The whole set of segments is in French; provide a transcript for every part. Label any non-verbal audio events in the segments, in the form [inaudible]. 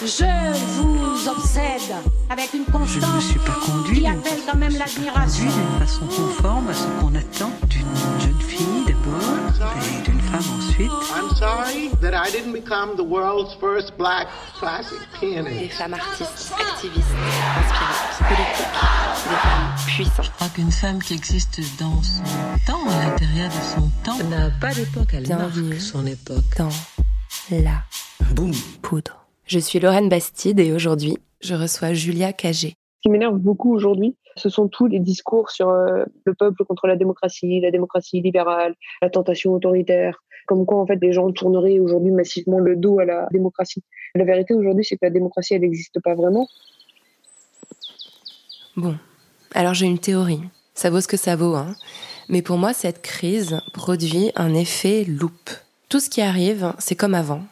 Je vous obsède avec une Je ne me constance suis pas conduit qui appelle quand même l'admiration. d'une façon conforme à ce qu'on attend d'une jeune fille d'abord et d'une femme ensuite. I'm sorry that I didn't become the world's first black classic Des pianist. femmes artistes, activistes, inspirantes, politiques, des femmes puissantes. Je crois qu'une femme qui existe dans son temps, à l'intérieur de son temps, n'a pas d'époque, elle Bienvenue. marque son époque. dans la poudre. Je suis Lorraine Bastide et aujourd'hui, je reçois Julia Cagé. Ce qui m'énerve beaucoup aujourd'hui, ce sont tous les discours sur euh, le peuple contre la démocratie, la démocratie libérale, la tentation autoritaire, comme quoi en fait les gens tourneraient aujourd'hui massivement le dos à la démocratie. La vérité aujourd'hui, c'est que la démocratie, elle n'existe pas vraiment. Bon, alors j'ai une théorie. Ça vaut ce que ça vaut, hein. Mais pour moi, cette crise produit un effet loupe. Tout ce qui arrive, c'est comme avant,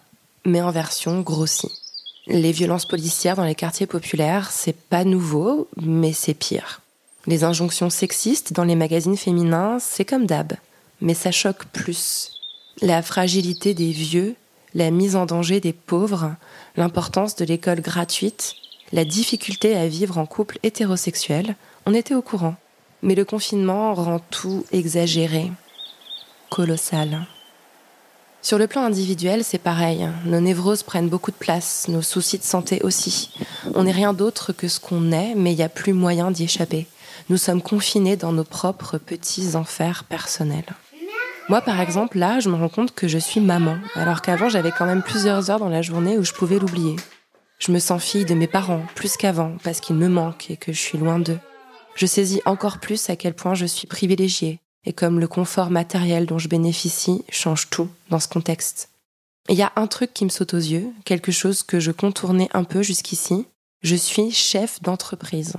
mais en version grossie. Les violences policières dans les quartiers populaires, c'est pas nouveau, mais c'est pire. Les injonctions sexistes dans les magazines féminins, c'est comme d'hab, mais ça choque plus. La fragilité des vieux, la mise en danger des pauvres, l'importance de l'école gratuite, la difficulté à vivre en couple hétérosexuel, on était au courant. Mais le confinement rend tout exagéré, colossal. Sur le plan individuel, c'est pareil. Nos névroses prennent beaucoup de place, nos soucis de santé aussi. On n'est rien d'autre que ce qu'on est, mais il n'y a plus moyen d'y échapper. Nous sommes confinés dans nos propres petits enfers personnels. Moi, par exemple, là, je me rends compte que je suis maman, alors qu'avant, j'avais quand même plusieurs heures dans la journée où je pouvais l'oublier. Je me sens fille de mes parents, plus qu'avant, parce qu'ils me manquent et que je suis loin d'eux. Je saisis encore plus à quel point je suis privilégiée, et comme le confort matériel dont je bénéficie change tout dans ce contexte. Il y a un truc qui me saute aux yeux, quelque chose que je contournais un peu jusqu'ici. Je suis chef d'entreprise.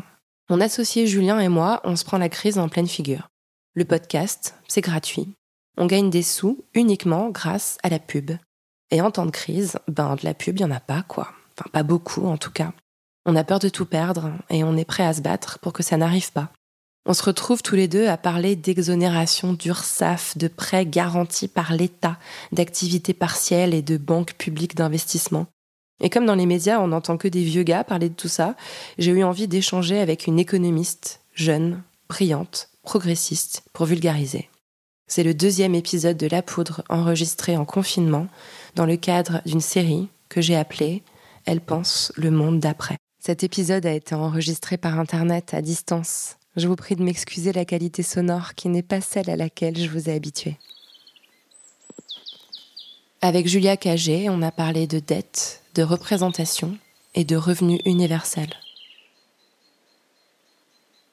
Mon associé Julien et moi, on se prend la crise en pleine figure. Le podcast, c'est gratuit. On gagne des sous uniquement grâce à la pub. Et en temps de crise, ben de la pub, il n'y en a pas, quoi. Enfin, pas beaucoup en tout cas. On a peur de tout perdre et on est prêt à se battre pour que ça n'arrive pas. On se retrouve tous les deux à parler d'exonération d'URSAF, de prêts garantis par l'État, d'activités partielles et de banques publiques d'investissement. Et comme dans les médias, on n'entend que des vieux gars parler de tout ça, j'ai eu envie d'échanger avec une économiste, jeune, brillante, progressiste, pour vulgariser. C'est le deuxième épisode de La Poudre enregistré en confinement dans le cadre d'une série que j'ai appelée Elle pense le monde d'après. Cet épisode a été enregistré par Internet à distance. Je vous prie de m'excuser la qualité sonore qui n'est pas celle à laquelle je vous ai habitué. Avec Julia Cagé, on a parlé de dette, de représentation et de revenu universel.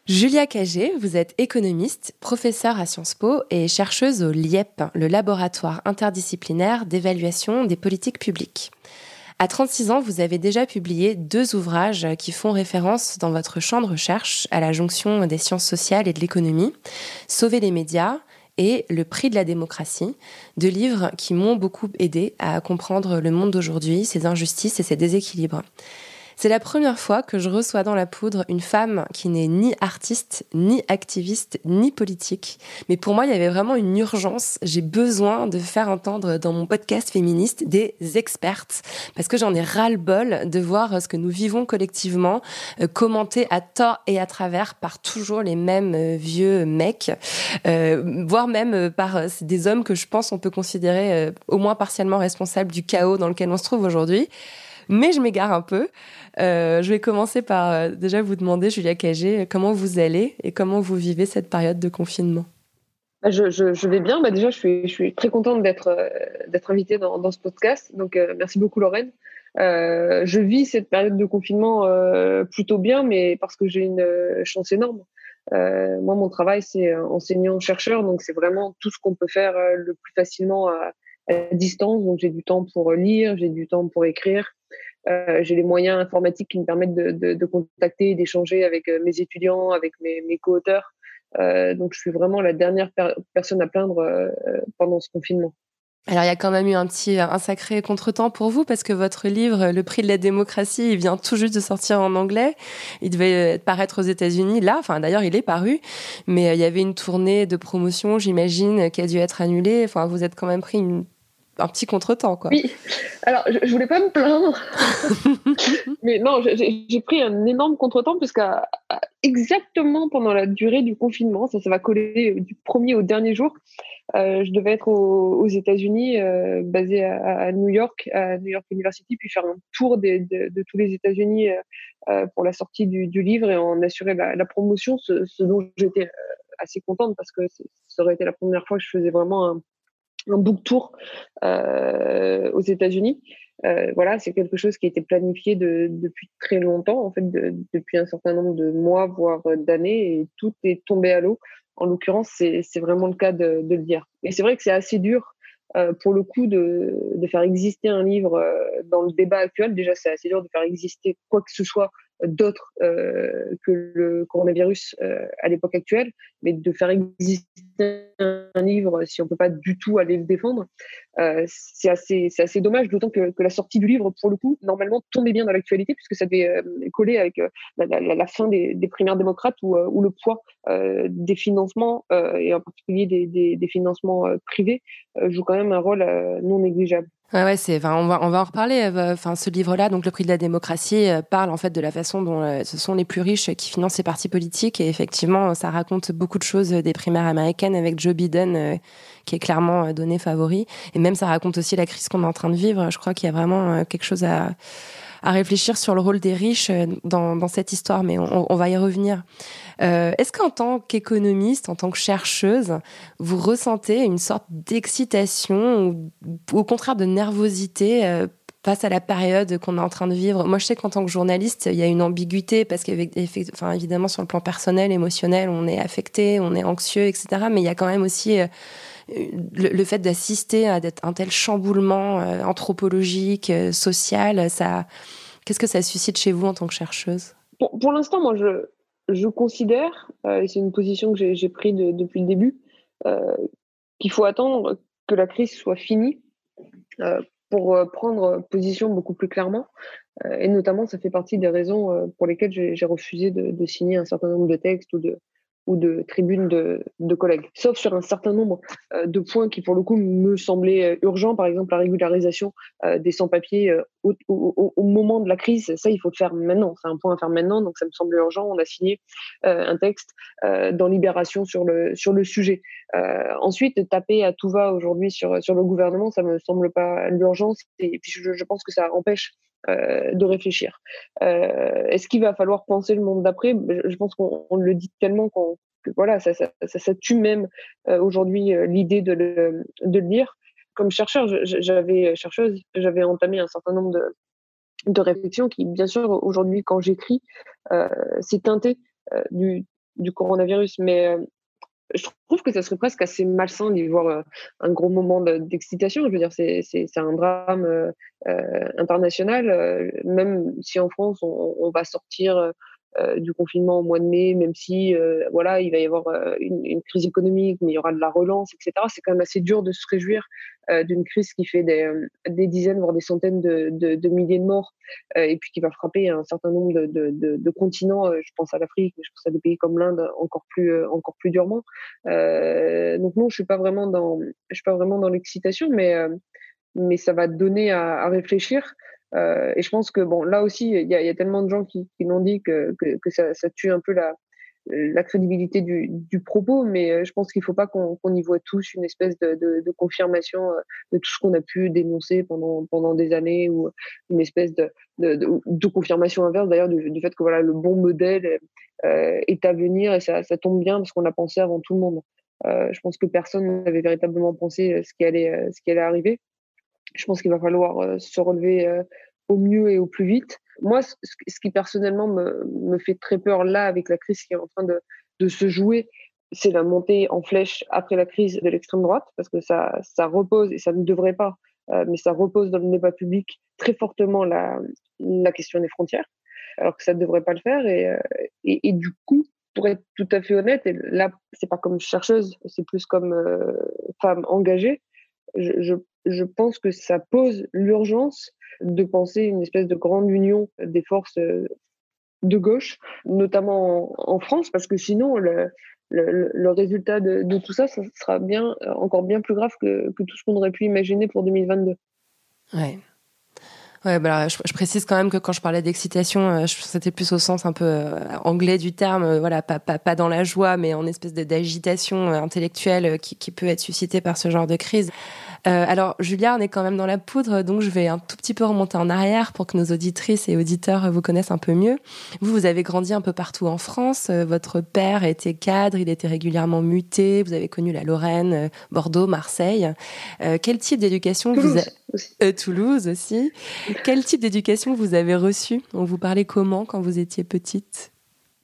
Julia Cagé, vous êtes économiste, professeure à Sciences Po et chercheuse au LIEP, le laboratoire interdisciplinaire d'évaluation des politiques publiques. À 36 ans, vous avez déjà publié deux ouvrages qui font référence dans votre champ de recherche à la jonction des sciences sociales et de l'économie, Sauver les médias et Le prix de la démocratie, deux livres qui m'ont beaucoup aidé à comprendre le monde d'aujourd'hui, ses injustices et ses déséquilibres. C'est la première fois que je reçois dans la poudre une femme qui n'est ni artiste, ni activiste, ni politique. Mais pour moi, il y avait vraiment une urgence. J'ai besoin de faire entendre dans mon podcast féministe des expertes. Parce que j'en ai ras-le-bol de voir ce que nous vivons collectivement, euh, commenté à tort et à travers par toujours les mêmes euh, vieux mecs, euh, voire même euh, par des hommes que je pense on peut considérer au moins partiellement responsables du chaos dans lequel on se trouve aujourd'hui. Mais je m'égare un peu. Euh, je vais commencer par euh, déjà vous demander, Julia Cagé, comment vous allez et comment vous vivez cette période de confinement? Bah, Je, vais bien. Bah, déjà, je suis, très contente d'être euh, invitée dans, ce podcast. Donc, euh, merci beaucoup, Lorraine. Je vis cette période de confinement plutôt bien, mais parce que j'ai une chance énorme. Moi, mon travail, c'est enseignant-chercheur, donc c'est vraiment tout ce qu'on peut faire le plus facilement à, à distance. Donc, j'ai du temps pour lire, j'ai du temps pour écrire. Euh, j'ai les moyens informatiques qui me permettent de, de, de contacter, d'échanger avec euh, mes étudiants, avec mes, co-auteurs. Euh, donc, je suis vraiment la dernière per personne à plaindre pendant ce confinement. Alors il y a quand même eu un petit, un sacré contretemps pour vous parce que votre livre, Le prix de la démocratie, il vient tout juste de sortir en anglais. Il devait paraître aux États-Unis là. Enfin d'ailleurs il est paru, mais il y avait une tournée de promotion, j'imagine, qui a dû être annulée. Enfin vous êtes quand même pris une un petit contretemps, quoi. Oui. Alors, je, je voulais pas me plaindre, [laughs] mais non, j'ai pris un énorme contretemps puisqu'à exactement pendant la durée du confinement, ça, ça va coller du premier au dernier jour. Euh, je devais être aux, États-Unis, euh, basé à, New York, à New York University, puis faire un tour de, de, tous les États-Unis euh, pour la sortie du, du, livre et en assurer la, la promotion, ce, ce dont j'étais assez contente parce que ça aurait été la première fois que je faisais vraiment un, un book tour euh, aux États-Unis. Euh, voilà, c'est quelque chose qui a été planifié de, depuis très longtemps, en fait, depuis un certain nombre de mois, voire d'années, et tout est tombé à l'eau. En l'occurrence, c'est vraiment le cas de, de le dire. Et c'est vrai que c'est assez dur euh, pour le coup de, de, faire exister un livre euh, dans le débat actuel. Déjà, c'est assez dur de faire exister quoi que ce soit d'autre euh, que le coronavirus euh, à l'époque actuelle, mais de faire exister un livre si on peut pas du tout aller le défendre, euh, c'est assez, assez dommage, d'autant que, que, la sortie du livre, pour le coup, normalement tombait bien dans l'actualité, puisque ça devait euh, coller avec euh, la, la, fin des, des primaires démocrates où, où le poids des financements, et en particulier des, des, des financements privés, joue quand même un rôle non négligeable. Ouais, ouais, c'est, enfin, on va, on va en reparler. Euh, enfin, ce livre-là, donc le prix de la démocratie, euh, parle en fait de la façon dont euh, ce sont les plus riches qui financent ces partis politiques. Et effectivement, ça raconte beaucoup de choses des primaires américaines avec Joe Biden, qui est clairement donné favori. Et même, ça raconte aussi la crise qu'on est en train de vivre. Je crois qu'il y a vraiment quelque chose à à réfléchir sur le rôle des riches euh, dans, cette histoire, mais on, va y revenir. Euh, Est-ce qu'en tant qu'économiste, en tant que chercheuse, vous ressentez une sorte d'excitation ou, au contraire de nervosité euh, face à la période qu'on est en train de vivre? Moi, je sais qu'en tant que journaliste, il y a une ambiguïté parce qu'évidemment, sur le plan personnel, émotionnel, on est affecté, on est anxieux, etc. Mais il y a quand même aussi le, fait d'assister à un tel chamboulement euh, anthropologique, euh, social, ça, qu'est-ce que ça suscite chez vous en tant que chercheuse? Pour, l'instant, moi, je, considère, euh, et c'est une position que j'ai prise de, depuis le début, qu'il faut attendre que la crise soit finie pour prendre position beaucoup plus clairement. et notamment, ça fait partie des raisons pour lesquelles j'ai refusé de, de, signer un certain nombre de textes ou de, ou de tribunes de, collègues. Sauf sur un certain nombre euh, de points qui, pour le coup, me semblaient euh, urgents. Par exemple, la régularisation euh, des sans-papiers au, moment de la crise. Ça, il faut le faire maintenant. C'est un point à faire maintenant. Donc, ça me semble urgent. On a signé un texte dans Libération sur le, sujet. ensuite, taper à tout va aujourd'hui sur, le gouvernement, ça me semble pas l'urgence. Et puis, je pense que ça empêche euh, de réfléchir. Euh, Est-ce qu'il va falloir penser le monde d'après? Je pense qu'on le dit tellement qu'on que voilà, ça, ça, ça, ça tue même euh, aujourd'hui l'idée de le, de le lire. Comme chercheur, j'avais chercheuse, j'avais entamé un certain nombre de, de réflexions qui, bien sûr, aujourd'hui, quand j'écris, c'est teinté du, du coronavirus, mais je trouve que ça serait presque assez malsain d'y voir euh, un gros moment d'excitation. Je veux dire, c'est un drame euh, euh, international. même si en France, on, va sortir du confinement au mois de mai, même si euh, voilà, il va y avoir euh, une, une, crise économique, mais il y aura de la relance, etc. C'est quand même assez dur de se réjouir d'une crise qui fait des, des, dizaines, voire des centaines de, de, de milliers de morts, et puis qui va frapper un certain nombre de, de continents. je pense à l'Afrique, je pense à des pays comme l'Inde encore plus, encore plus durement. donc non, je suis pas vraiment dans, je suis pas vraiment dans l'excitation, mais mais ça va donner à, à réfléchir. Euh, et je pense que bon, là aussi, il y a, y a, tellement de gens qui, qui l'ont dit que, que, que ça, ça, tue un peu la, la crédibilité du, du propos, mais euh, je pense qu'il ne faut pas qu'on qu y voit tous une espèce de, de, de confirmation euh, de tout ce qu'on a pu dénoncer pendant, pendant des années ou une espèce de, de confirmation inverse d'ailleurs du, du, fait que voilà le bon modèle euh, est à venir et ça, ça tombe bien parce qu'on a pensé avant tout le monde. Euh, je pense que personne n'avait véritablement pensé ce qui allait, ce qui allait arriver je pense qu'il va falloir euh, se relever euh, au mieux et au plus vite. Moi, ce qui personnellement me, me fait très peur là avec la crise qui est en train de, de se jouer, c'est la montée en flèche après la crise de l'extrême droite, parce que ça, ça repose, et ça ne devrait pas, euh, mais ça repose dans le débat public très fortement la, la question des frontières, alors que ça ne devrait pas le faire. Et, et, du coup, pour être tout à fait honnête, et là, c'est pas comme chercheuse, c'est plus comme femme engagée, je je pense que ça pose l'urgence de penser une espèce de grande union des forces de gauche, notamment en, France, parce que sinon, le, résultat de, tout ça, ça sera bien, encore bien plus grave que, tout ce qu'on aurait pu imaginer pour 2022. Ouais. Ouais, bah, je, précise quand même que quand je parlais d'excitation, euh, c'était plus au sens un peu euh, anglais du terme, euh, voilà, pas, dans la joie, mais en espèce d'agitation intellectuelle qui peut être suscitée par ce genre de crise. Euh, alors, Julia, on est quand même dans la poudre, donc je vais un tout petit peu remonter en arrière pour que nos auditrices et auditeurs vous connaissent un peu mieux. Vous, vous avez grandi un peu partout en France. Votre père était cadre, il était régulièrement muté. Vous avez connu la Lorraine, Bordeaux, Marseille. quel type d'éducation vous avez aussi. Toulouse aussi. Quel type d'éducation vous avez reçu On vous parlait comment quand vous étiez petite?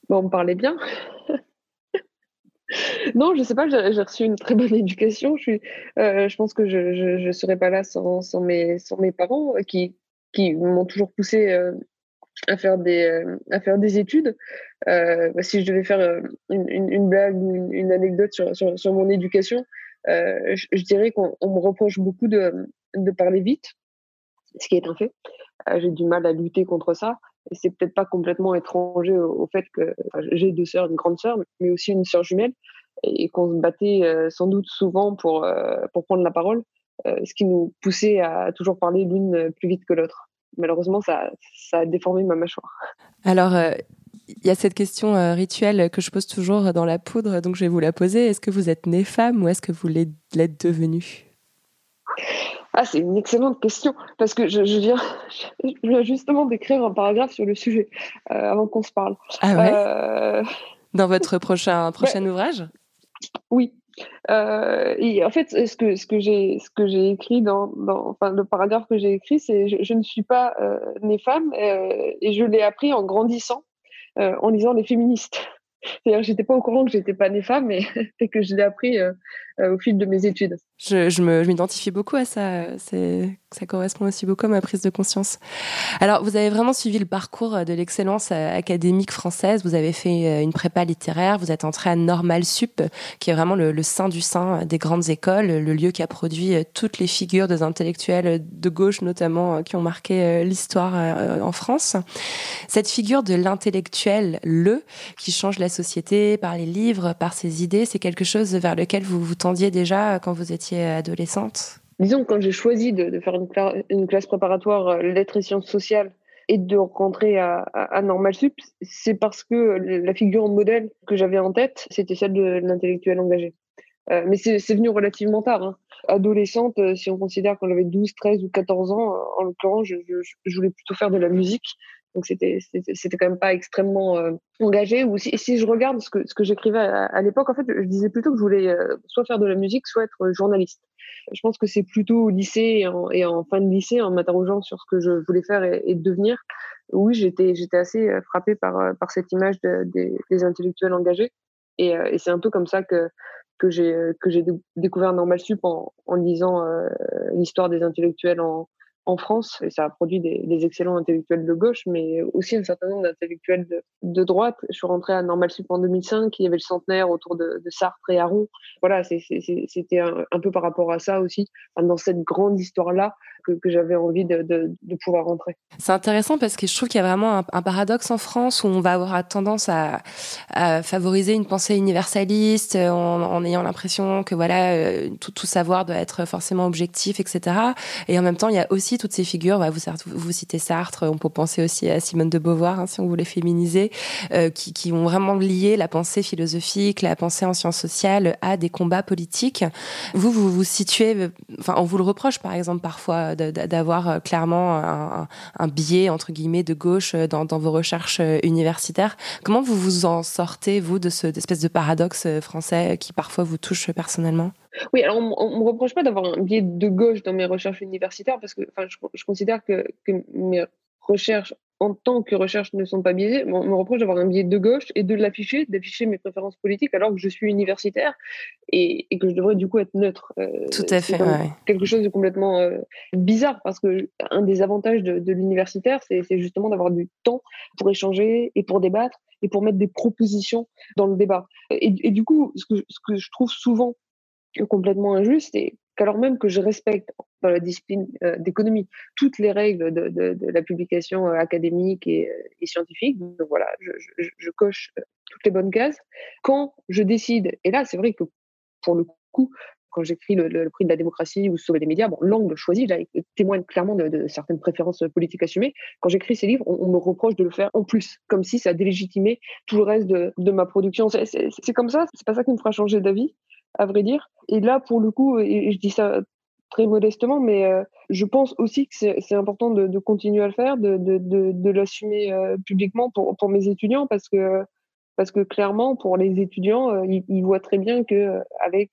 Bon, On me parlait bien. [laughs] non, je sais pas, j'ai reçu une très bonne éducation. Je, suis, euh, je pense que je ne serais pas là sans, mes, parents euh, qui, m'ont toujours poussé euh, à, faire des, études. Bah, si je devais faire une, une, blague ou une, anecdote sur, mon éducation, je, dirais qu'on me reproche beaucoup de, de parler vite ce qui est un fait. J'ai du mal à lutter contre ça. Et c'est peut-être pas complètement étranger au, fait que j'ai deux sœurs, une grande sœur, mais aussi une sœur jumelle, et, qu'on se battait euh, sans doute souvent pour, euh, pour prendre la parole, ce qui nous poussait à toujours parler l'une plus vite que l'autre. Malheureusement, ça, ça a déformé ma mâchoire. Alors, il y a cette question rituelle que je pose toujours dans la poudre, donc je vais vous la poser. Est-ce que vous êtes née femme ou est-ce que vous l'êtes devenue? Ah, c'est une excellente question parce que je, viens, [laughs] je viens, justement d'écrire un paragraphe sur le sujet euh, avant qu'on se parle. Ah ouais? Euh, Dans votre prochain, [laughs] prochain ouvrage? Oui. Euh, et en fait, ce que, ce que j'ai ce que j'ai écrit dans, dans enfin, le paragraphe que j'ai écrit, c'est je, je, ne suis pas née femme et je l'ai appris en grandissant, en lisant les féministes. C'est-à-dire que j'étais pas au courant que j'étais pas née femme et, [laughs] et que je l'ai appris au fil de mes études. Je, je m'identifie beaucoup à ça. Ça correspond aussi beaucoup à ma prise de conscience. Alors, vous avez vraiment suivi le parcours de l'excellence académique française. Vous avez fait euh, une prépa littéraire. Vous êtes entré à Normal Sup, qui est vraiment le, sein du sein des grandes écoles, le lieu qui a produit euh, toutes les figures des intellectuels de gauche, notamment, euh, qui ont marqué l'histoire en France. Cette figure de l'intellectuel, le, qui change la société par les livres, par ses idées, c'est quelque chose vers lequel vous vous tendiez déjà quand vous étiez adolescente? Disons que quand j'ai choisi de, faire une, classe préparatoire euh, lettres et sciences sociales et de rentrer à, Normal Sup, c'est parce que la figure modèle que j'avais en tête, c'était celle de l'intellectuel engagé. Euh, mais c'est venu relativement tard. Hein. Adolescente, euh, si on considère qu'on avait 12, 13 ou 14 ans, en l'occurrence, je, je, voulais plutôt faire de la musique. Donc c'était c'était quand même pas extrêmement euh, engagé. Ou si, si je regarde ce que ce que j'écrivais à, l'époque, en fait, je disais plutôt que je voulais euh, soit faire de la musique, soit être journaliste. Je pense que c'est plutôt au lycée et en, fin de lycée, en m'interrogeant sur ce que je voulais faire et, devenir. Oui, j'étais j'étais assez euh, frappée par par cette image de, des, intellectuels engagés. Et, et c'est un peu comme ça que que j'ai que j'ai découvert Normal Sup en, en lisant l'histoire des intellectuels en, en France, et ça a produit des, excellents intellectuels de gauche, mais aussi un certain nombre d'intellectuels de, droite. Je suis rentrée à Normal Sup en 2005, il y avait le centenaire autour de, Sartre et Aron. Voilà, c'était un, un, peu par rapport à ça aussi, dans cette grande histoire-là, que, j'avais envie de, pouvoir rentrer. C'est intéressant parce que je trouve qu'il y a vraiment un, paradoxe en France où on va avoir tendance à, favoriser une pensée universaliste en, en ayant l'impression que voilà euh, tout, tout savoir doit être forcément objectif, etc. Et en même temps, il y a aussi toutes ces figures. Bah, vous, vous citez Sartre, on peut penser aussi à Simone de Beauvoir, hein, si on voulait féminiser, euh, qui, qui, ont vraiment lié la pensée philosophique, la pensée en sciences sociales à des combats politiques. Vous, vous vous situez, enfin, on vous le reproche par exemple parfois d'avoir euh, clairement un, biais entre guillemets de gauche euh, dans, vos recherches universitaires. Comment vous vous en sortez vous de ce espèce de paradoxe français qui parfois vous touche personnellement? Oui, alors on ne me reproche pas d'avoir un biais de gauche dans mes recherches universitaires parce que je, je considère que, mes recherches en tant que recherche ne sont pas biaisées. On me reproche d'avoir un biais de gauche et de l'afficher, d'afficher mes préférences politiques alors que je suis universitaire et, et que je devrais du coup être neutre. Euh, Tout à fait. Quelque chose de complètement euh, bizarre parce que un des avantages de, de l'universitaire, c'est justement d'avoir du temps pour échanger et pour débattre et pour mettre des propositions dans le débat. Et, et du coup, ce que, ce que je trouve souvent complètement injuste et qu'alors même que je respecte la discipline d'économie. Toutes les règles de, la publication académique et, et, scientifique. Donc voilà, je coche toutes les bonnes cases. Quand je décide, et là c'est vrai que pour le coup, quand j'écris le, prix de la démocratie ou Sauver les médias, bon, l'angle choisi là, témoigne clairement de, certaines préférences politiques assumées. Quand j'écris ces livres, on, me reproche de le faire en plus, comme si ça délégitimait tout le reste de, ma production. C'est comme ça, c'est pas ça qui me fera changer d'avis, à vrai dire. Et là, pour le coup, et, je dis ça très modestement, mais euh, je pense aussi que c'est important de, continuer à le faire, de, l'assumer euh, publiquement pour, pour mes étudiants, parce que parce que clairement, pour les étudiants, euh, ils, voient très bien que avec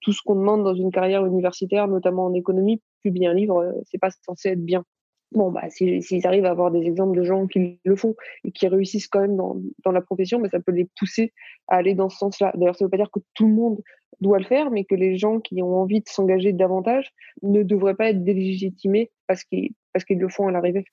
tout ce qu'on demande dans une carrière universitaire, notamment en économie, publier un livre, c'est pas censé être bien. Bon, bah, s'ils arrivent à avoir des exemples de gens qui le font et qui réussissent quand même dans, dans la profession, bah, ça peut les pousser à aller dans ce sens-là. D'ailleurs, ça veut pas dire que tout le monde doit le faire, mais que les gens qui ont envie de s'engager davantage ne devraient pas être délégitimés parce qu'ils parce qu'ils le font à l'arrivée.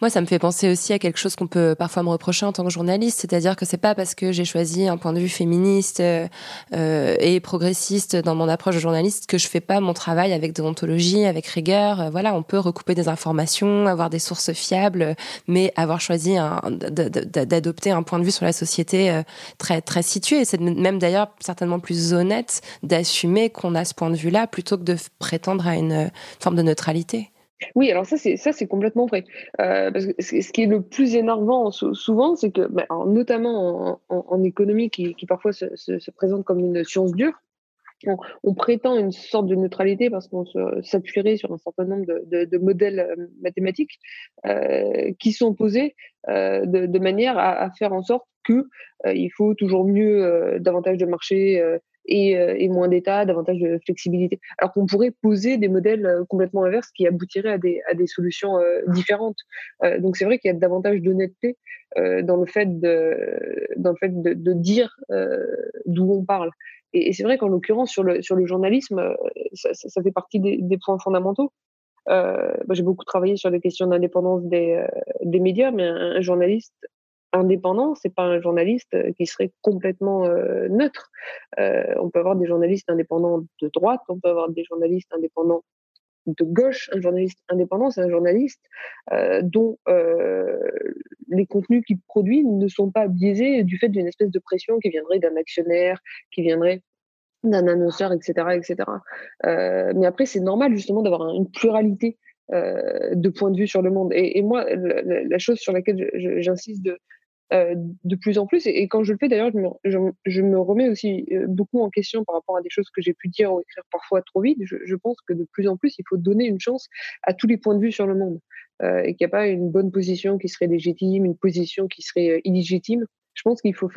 Moi, ça me fait penser aussi à quelque chose qu'on peut parfois me reprocher en tant que journaliste, c'est-à-dire que c'est pas parce que j'ai choisi un point de vue féministe euh, et progressiste dans mon approche de journaliste que je fais pas mon travail avec déontologie, avec rigueur. Euh, voilà, on peut recouper des informations, avoir des sources fiables, mais avoir choisi d'adopter un point de vue sur la société euh, très très situé. C'est même d'ailleurs certainement plus honnête d'assumer qu'on a ce point de vue-là plutôt que de prétendre à une forme de neutralité. Oui, alors ça c'est ça c'est complètement vrai. Euh, parce que ce qui est le plus énervant souvent, c'est que, bah, notamment en, économie, qui, parfois se, présente comme une science dure, on, prétend une sorte de neutralité parce qu'on s'appuierait sur un certain nombre de, modèles euh, mathématiques euh, qui sont posés de, manière à, faire en sorte que il faut toujours mieux davantage de marché euh, et, moins d'État, davantage de flexibilité. Alors qu'on pourrait poser des modèles euh, complètement inverses qui aboutiraient à des, à des solutions euh, différentes. donc c'est vrai qu'il y a davantage d'honnêteté dans le fait de, dans le fait de, de dire d'où on parle. Et, c'est vrai qu'en l'occurrence, sur le, sur le journalisme, ça, ça, fait partie des, des points fondamentaux. Euh, j'ai beaucoup travaillé sur les questions d'indépendance des, des médias, mais un journaliste indépendant, c'est pas un journaliste euh, qui serait complètement euh, neutre. Euh, on peut avoir des journalistes indépendants de droite, on peut avoir des journalistes indépendants de gauche. Un journaliste indépendant, c'est un journaliste dont les contenus qu'il produit ne sont pas biaisés du fait d'une espèce de pression qui viendrait d'un actionnaire, qui viendrait d'un annonceur, etc., etc. mais après, c'est normal justement d'avoir une pluralité de points de vue sur le monde. Et, moi, la, chose sur laquelle j'insiste de, euh, de plus en plus. Et, quand je le fais, d'ailleurs, je me, remets aussi euh, beaucoup en question par rapport à des choses que j'ai pu dire ou écrire parfois trop vite. Je, pense que de plus en plus, il faut donner une chance à tous les points de vue sur le monde. Euh, et qu'il n'y a pas une bonne position qui serait légitime, une position qui serait illégitime. Je pense qu'il faut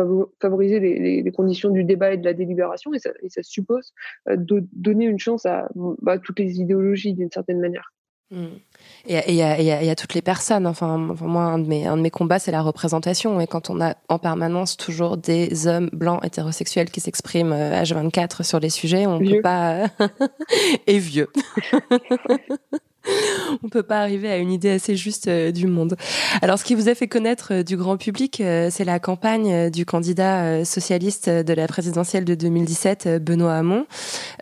favoriser les, conditions du débat et de la délibération, et ça, suppose de donner une chance à bah, toutes les idéologies d'une certaine manière. Et il y, a toutes les personnes. Enfin, moi, un de mes, un de mes combats, c'est la représentation. Et quand on a en permanence toujours des hommes blancs hétérosexuels qui s'expriment H24 euh, sur les sujets, on ne peut pas. [laughs] et vieux. [laughs] [laughs] on peut pas arriver à une idée assez juste euh, du monde. Alors, ce qui vous a fait connaître euh, du grand public, euh, c'est la campagne du candidat socialiste de la présidentielle de 2017, Benoît Hamon.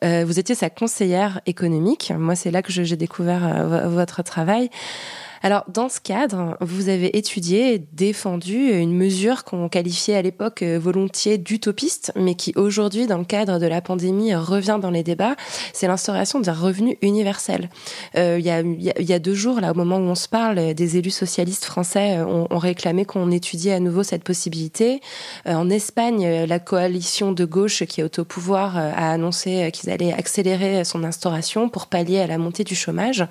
vous étiez sa conseillère économique. Moi, c'est là que j'ai découvert votre travail. Alors, dans ce cadre, vous avez étudié et défendu une mesure qu'on qualifiait à l'époque euh, volontiers d'utopiste, mais qui aujourd'hui, dans le cadre de la pandémie, revient dans les débats. C'est l'instauration d'un revenu universel. Euh, il, y a, deux jours, là, au moment où on se parle, des élus socialistes français euh, ont, ont réclamé qu'on étudie à nouveau cette possibilité. en Espagne, la coalition de gauche qui est au pouvoir a annoncé qu'ils allaient accélérer son instauration pour pallier à la montée du chômage.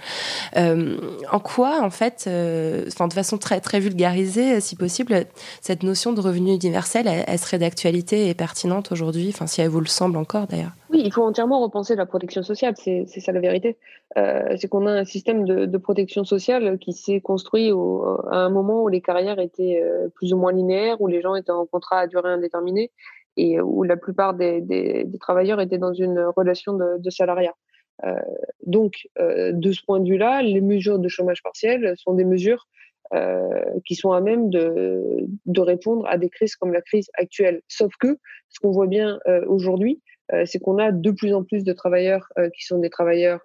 en quoi, en fait, fait, euh, de façon très très vulgarisée, si possible, cette notion de revenu universel, elle, serait d'actualité et pertinente aujourd'hui, enfin si elle vous le semble encore d'ailleurs. Oui, il faut entièrement repenser la protection sociale, c'est ça la vérité. Euh, c'est qu'on a un système de, protection sociale qui s'est construit à un moment où les carrières étaient euh, plus ou moins linéaires, où les gens étaient en contrat à durée indéterminée et où la plupart des, travailleurs étaient dans une relation de salariat. Euh, donc, euh, de ce point de vue-là, les mesures de chômage partiel sont des mesures euh, qui sont à même de, de, répondre à des crises comme la crise actuelle. Sauf que ce qu'on voit bien aujourd'hui, c'est qu'on a de plus en plus de travailleurs qui sont des travailleurs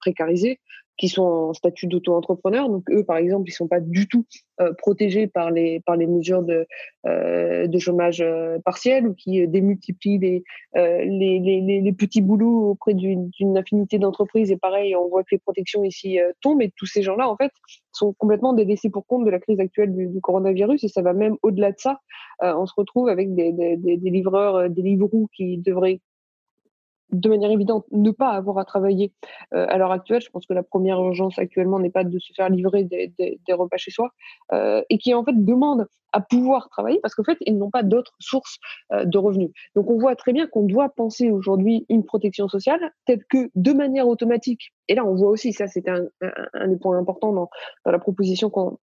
précarisés, qui sont en statut d'auto-entrepreneur. Donc eux, par exemple, ils sont pas du tout euh, protégés par les mesures de euh, chômage euh, partiel ou qui démultiplient les, petits boulots auprès d'une infinité d'entreprises. Et pareil, on voit que les protections ici tombent. Et tous ces gens-là, en fait, sont complètement délaissés pour compte de la crise actuelle du, coronavirus. Et ça va même au-delà de ça. on se retrouve avec des, des, des livreurs, des livreaux qui devraient de manière évidente ne pas avoir à travailler euh, à l'heure actuelle. Je pense que la première urgence actuellement n'est pas de se faire livrer des, repas chez soi euh, et qui en fait demandent à pouvoir travailler parce qu'en fait ils n'ont pas d'autres sources euh, de revenus. Donc on voit très bien qu'on doit penser aujourd'hui une protection sociale telle que de manière automatique. Et là on voit aussi ça c'était un, des points importants dans, dans la proposition qu'on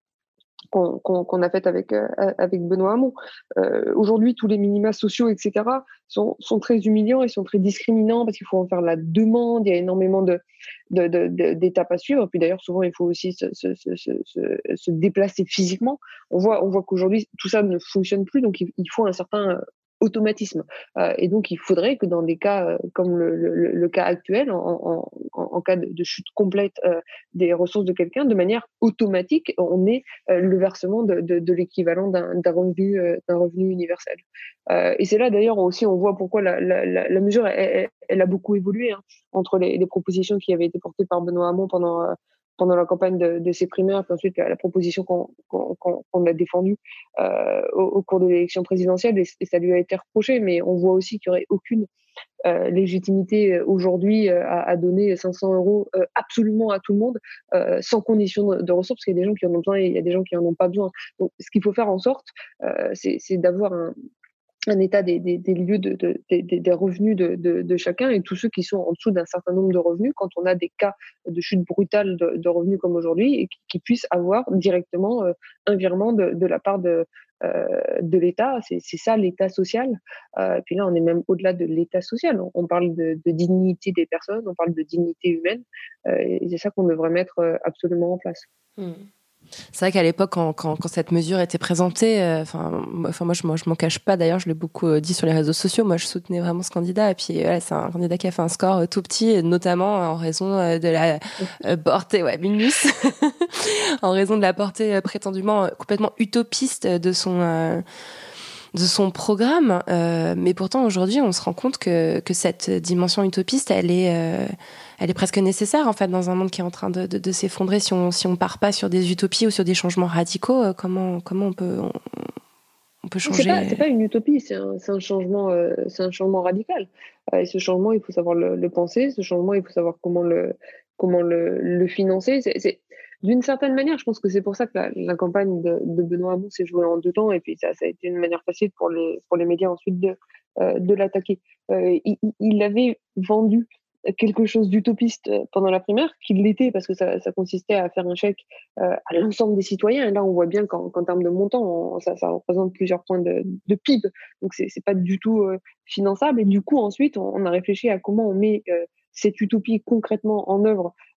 qu'on a fait avec, euh, avec Benoît Hamon. Euh, aujourd'hui, tous les minima sociaux, etc., sont, sont, très humiliants et sont très discriminants parce qu'il faut en faire la demande, il y a énormément d'étapes de, de, à suivre. Puis d'ailleurs, souvent, il faut aussi se, se, se, se, déplacer physiquement. On voit, on voit qu'aujourd'hui, tout ça ne fonctionne plus, donc il, il faut un certain automatisme. Euh, et donc, il faudrait que dans des cas euh, comme le, cas actuel, en, cas de, chute complète euh, des ressources de quelqu'un, de manière automatique, on ait le versement de, l'équivalent d'un revenu, d'un revenu universel. et c'est là d'ailleurs aussi on voit pourquoi la, mesure elle, elle, a beaucoup évolué hein, entre les, les, propositions qui avaient été portées par Benoît Hamon pendant pendant la campagne de, de ses primaires, puis ensuite la, proposition qu'on a défendue euh, au, cours de l'élection présidentielle, et, ça lui a été reproché, mais on voit aussi qu'il n'y aurait aucune euh, légitimité euh, aujourd'hui à, donner 500 euros absolument à tout le monde, sans condition de, de ressources, parce qu'il y a des gens qui en ont besoin et il y a des gens qui en ont pas besoin. Donc, ce qu'il faut faire en sorte, c'est d'avoir un, un état des, lieux de, de, des revenus de, chacun et tous ceux qui sont en dessous d'un certain nombre de revenus, quand on a des cas de chute brutale de, revenus comme aujourd'hui, et qui, puissent avoir directement euh, un virement de, la part de, euh, de l'État. C'est ça l'État social. Euh, puis là, on est même au-delà de l'État social. On, parle de, dignité des personnes, on parle de dignité humaine, et c'est ça qu'on devrait mettre absolument en place. Mmh. C'est vrai qu'à l'époque, quand, quand, quand, cette mesure était présentée, euh, enfin, enfin moi, je, moi, je m'en cache pas. D'ailleurs, je l'ai beaucoup euh, dit sur les réseaux sociaux. Moi, je soutenais vraiment ce candidat. Et puis, voilà, c'est un candidat qui a fait un score euh, tout petit, notamment en raison de la portée, ouais, minus, en raison de la portée prétendument complètement utopiste de son de son programme. Euh, mais pourtant, aujourd'hui, on se rend compte que, que cette dimension utopiste, elle est, euh, elle est presque nécessaire, en fait, dans un monde qui est en train de, de, de s'effondrer. Si on si on part pas sur des utopies ou sur des changements radicaux, euh, comment, comment on peut... On, peut changer. C'est pas, pas, une utopie, c'est un, un, changement, c'est un changement radical. Et ce changement, il faut savoir le, le, penser. Ce changement, il faut savoir comment le, comment le, le financer. C'est d'une certaine manière, je pense que c'est pour ça que la, campagne de, Benoît Hamon s'est jouée en deux temps, et puis ça, a été une manière facile pour les, pour les médias ensuite de, euh, de l'attaquer. Euh, il, avait vendu quelque chose d'utopiste pendant la primaire, qu'il l'était parce que ça, ça, consistait à faire un chèque euh, à l'ensemble des citoyens. Et là, on voit bien qu'en termes de montant, ça, représente plusieurs points de, de PIB. Donc, c'est pas du tout euh, finançable. Et du coup, ensuite, on, on, a réfléchi à comment on met euh, cette utopie concrètement en œuvre, euh,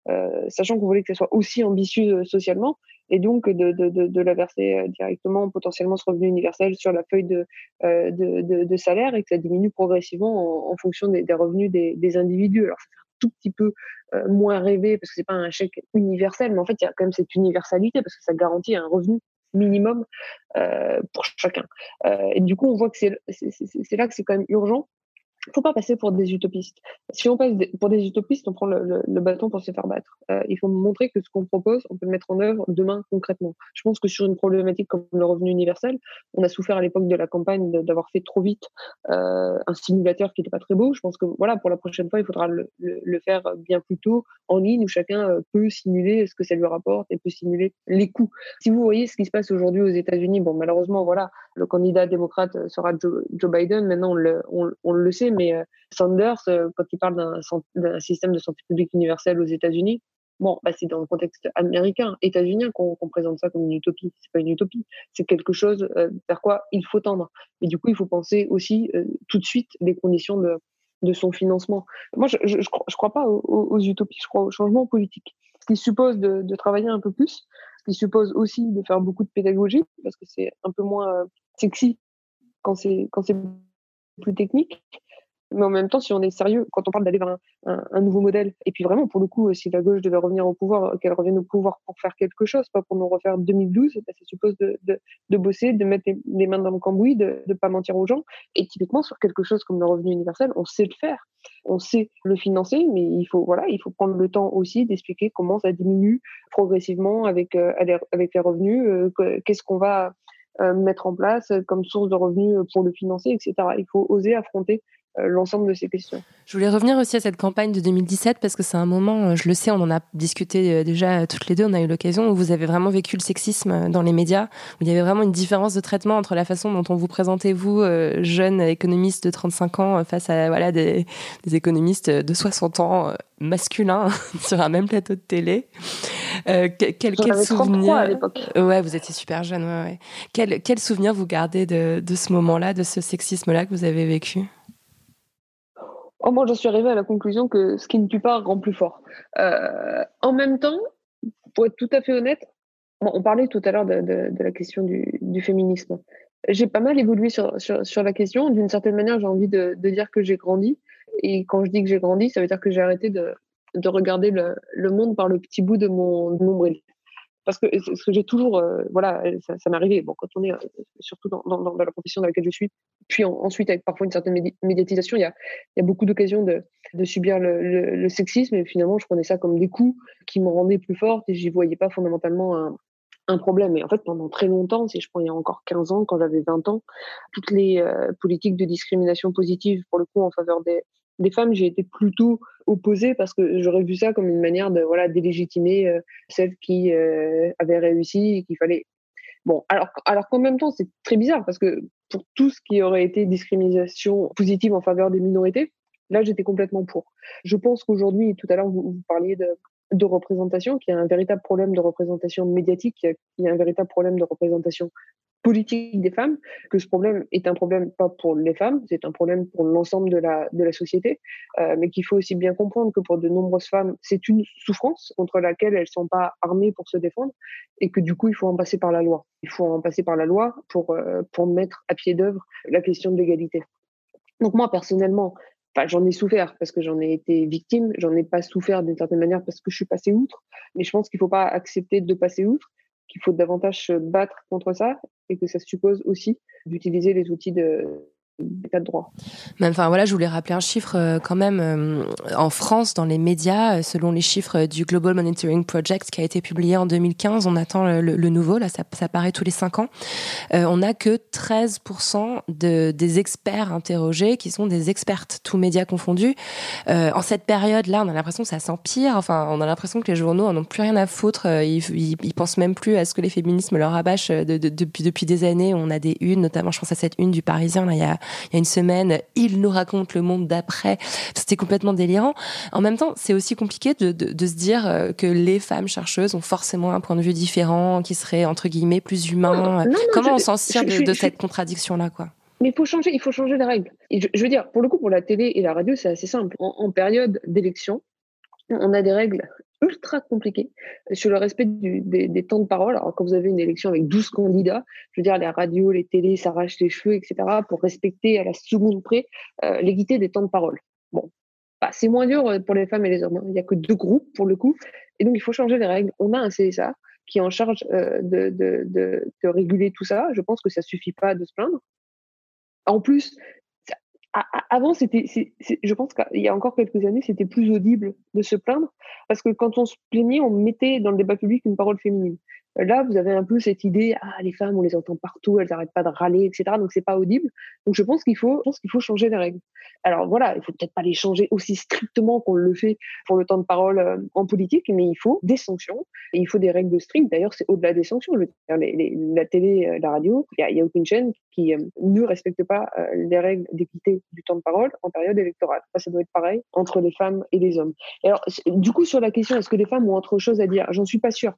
sachant qu'on voulait que ça soit aussi ambitieux euh, socialement, et donc de, de, de, de, la verser euh, directement potentiellement ce revenu universel sur la feuille de, euh, de, de, salaire et que ça diminue progressivement en, en fonction des, des, revenus des, des, individus. Alors ça fait un tout petit peu euh, moins rêver parce que c'est pas un chèque universel, mais en fait il y a quand même cette universalité parce que ça garantit un revenu minimum euh, pour chacun. Euh, et du coup, on voit que c'est là que c'est quand même urgent faut pas passer pour des utopistes. Si on passe pour des utopistes, on prend le, bâton pour se faire battre. Euh, il faut montrer que ce qu'on propose, on peut le mettre en œuvre demain concrètement. Je pense que sur une problématique comme le revenu universel, on a souffert à l'époque de la campagne d'avoir fait trop vite euh, un simulateur qui n'était pas très beau. Je pense que voilà, pour la prochaine fois, il faudra le, faire bien plus tôt en ligne où chacun euh, peut simuler ce que ça lui rapporte et peut simuler les coûts. Si vous voyez ce qui se passe aujourd'hui aux États-Unis, bon malheureusement voilà, le candidat démocrate sera Joe, Biden. Maintenant on le sait mais euh, Sanders, euh, quand il parle d'un système de santé publique universel aux États-Unis, bon, bah, c'est dans le contexte américain, états-unien qu'on présente ça comme une utopie. C'est pas une utopie, c'est quelque chose euh, vers quoi il faut tendre. Et du coup, il faut penser aussi tout de suite les conditions de, son financement. Moi, je, je crois pas aux, utopies, je crois au changement politique, ce qui suppose de, travailler un peu plus, ce qui suppose aussi de faire beaucoup de pédagogie, parce que c'est un peu moins sexy quand c'est quand c'est plus technique, Mais en même temps, si on est sérieux, quand on parle d'aller vers un, nouveau modèle, et puis vraiment, pour le coup, si la gauche devait revenir au pouvoir, qu'elle revienne au pouvoir pour faire quelque chose, pas pour nous refaire 2012, bah, ça suppose de, de, bosser, de mettre les, mains dans le cambouis, de ne pas mentir aux gens. Et typiquement, sur quelque chose comme le revenu universel, on sait le faire. On sait le financer, mais il faut, voilà, il faut prendre le temps aussi d'expliquer comment ça diminue progressivement avec, euh, avec les revenus, euh, qu'est-ce qu'on va euh, mettre en place comme source de revenus pour le financer, etc. Il faut oser affronter euh, l'ensemble de ces questions. Je voulais revenir aussi à cette campagne de 2017 parce que c'est un moment, euh, je le sais, on en a discuté euh, déjà toutes les deux, on a eu l'occasion où vous avez vraiment vécu le sexisme dans les médias, où il y avait vraiment une différence de traitement entre la façon dont on vous présentait, vous, jeune économiste de 35 ans, face à voilà, des, des économistes de 60 ans masculins [laughs] sur un même plateau de télé. Euh, quel, quel souvenir à l'époque. Ouais, vous étiez super jeune. Ouais, ouais. Quel, quel souvenir vous gardez de, de ce moment-là, de ce sexisme-là que vous avez vécu? Oh, moi, j'en suis arrivée à la conclusion que ce qui ne tue pas rend plus fort. Euh, en même temps, pour être tout à fait honnête, on parlait tout à l'heure de, la question du, féminisme. J'ai pas mal évolué sur, la question. D'une certaine manière, j'ai envie de, dire que j'ai grandi. Et quand je dis que j'ai grandi, ça veut dire que j'ai arrêté de, de regarder le, monde par le petit bout de mon nombril parce que ce que j'ai toujours, euh, voilà, ça, ça m'est arrivé. Bon, quand on est euh, surtout dans, la profession dans laquelle je suis, puis ensuite avec parfois une certaine médiatisation, il y a, beaucoup d'occasions de, subir le, sexisme. Et finalement, je prenais ça comme des coups qui me rendaient plus forte et j'y voyais pas fondamentalement un, un problème. Et en fait, pendant très longtemps, si je prends il y a encore 15 ans, quand j'avais 20 ans, toutes les euh, politiques de discrimination positive, pour le coup, en faveur des, des femmes, j'ai été plutôt opposée parce que j'aurais vu ça comme une manière de voilà délégitimer euh, celles qui euh, avaient réussi et qu'il fallait. Bon, alors, alors qu'en même temps, c'est très bizarre parce que pour tout ce qui aurait été discrimination positive en faveur des minorités, là, j'étais complètement pour. Je pense qu'aujourd'hui, tout à l'heure, vous, parliez de, de représentation, qu'il y a un véritable problème de représentation médiatique, qu'il y a un véritable problème de représentation politique des femmes, que ce problème est un problème pas pour les femmes, c'est un problème pour l'ensemble de la, de la société, euh, mais qu'il faut aussi bien comprendre que pour de nombreuses femmes, c'est une souffrance contre laquelle elles ne sont pas armées pour se défendre, et que du coup, il faut en passer par la loi. Il faut en passer par la loi pour, euh, pour mettre à pied d'œuvre la question de l'égalité. Donc moi, personnellement, Enfin, j'en ai souffert parce que j'en ai été victime, j'en ai pas souffert d'une certaine manière parce que je suis passée outre, mais je pense qu'il faut pas accepter de passer outre qu'il faut davantage se battre contre ça et que ça suppose aussi d'utiliser les outils de, d'état enfin voilà, je voulais rappeler un chiffre euh, quand même euh, en France dans les médias, euh, selon les chiffres du Global Monitoring Project qui a été publié en 2015, on attend le, le nouveau là, ça, ça paraît tous les cinq ans. Euh, on n'a que 13% de, des experts interrogés qui sont des expertes, tous médias confondus. Euh, en cette période-là, on a l'impression que ça s'empire. Enfin, on a l'impression que les journaux en ont plus rien à foutre. Ils, ils, ils, pensent même plus à ce que les féminismes leur rabâchent de, de, depuis depuis des années. On a des unes, notamment, je pense à cette une du Parisien là, il y a il y a une semaine, il nous raconte le monde d'après. C'était complètement délirant. En même temps, c'est aussi compliqué de, de, de, se dire euh, que les femmes chercheuses ont forcément un point de vue différent, qui serait entre guillemets plus humain. Non, non, Comment je, on s'en sort de, de cette contradiction-là, quoi? Mais il faut changer, il faut changer les règles. Et je, je, veux dire, pour le coup, pour la télé et la radio, c'est assez simple. En, en période d'élection, on a des règles ultra compliqué sur le respect des, temps de parole. Alors, quand vous avez une élection avec 12 candidats, je veux dire, les radios, les télés s'arrachent les cheveux, etc., pour respecter à la seconde près euh, l'équité des temps de parole. Bon, bah, c'est moins dur pour les femmes et les hommes. Hein. Il n'y a que deux groupes, pour le coup. Et donc, il faut changer les règles. On a un CSA qui est en charge euh, de, de, réguler tout ça. Je pense que ça suffit pas de se plaindre. En plus, avant, c'était, je pense qu'il y a encore quelques années, c'était plus audible de se plaindre parce que quand on se plaignait, on mettait dans le débat public une parole féminine. Là, vous avez un peu cette idée, ah, les femmes, on les entend partout, elles n'arrêtent pas de râler, etc. Donc, c'est pas audible. Donc, je pense qu'il faut, je pense qu'il faut changer les règles. Alors, voilà, il faut peut-être pas les changer aussi strictement qu'on le fait pour le temps de parole euh, en politique, mais il faut des sanctions et il faut des règles strictes. D'ailleurs, c'est au-delà des sanctions. La télé, euh, la radio, il y, y, a aucune chaîne qui euh, ne respecte pas les règles d'équité du temps de parole en période électorale. Ça, doit être pareil entre les femmes et les hommes. Alors, du coup, sur la question, est-ce que les femmes ont autre chose à dire? J'en suis pas sûre.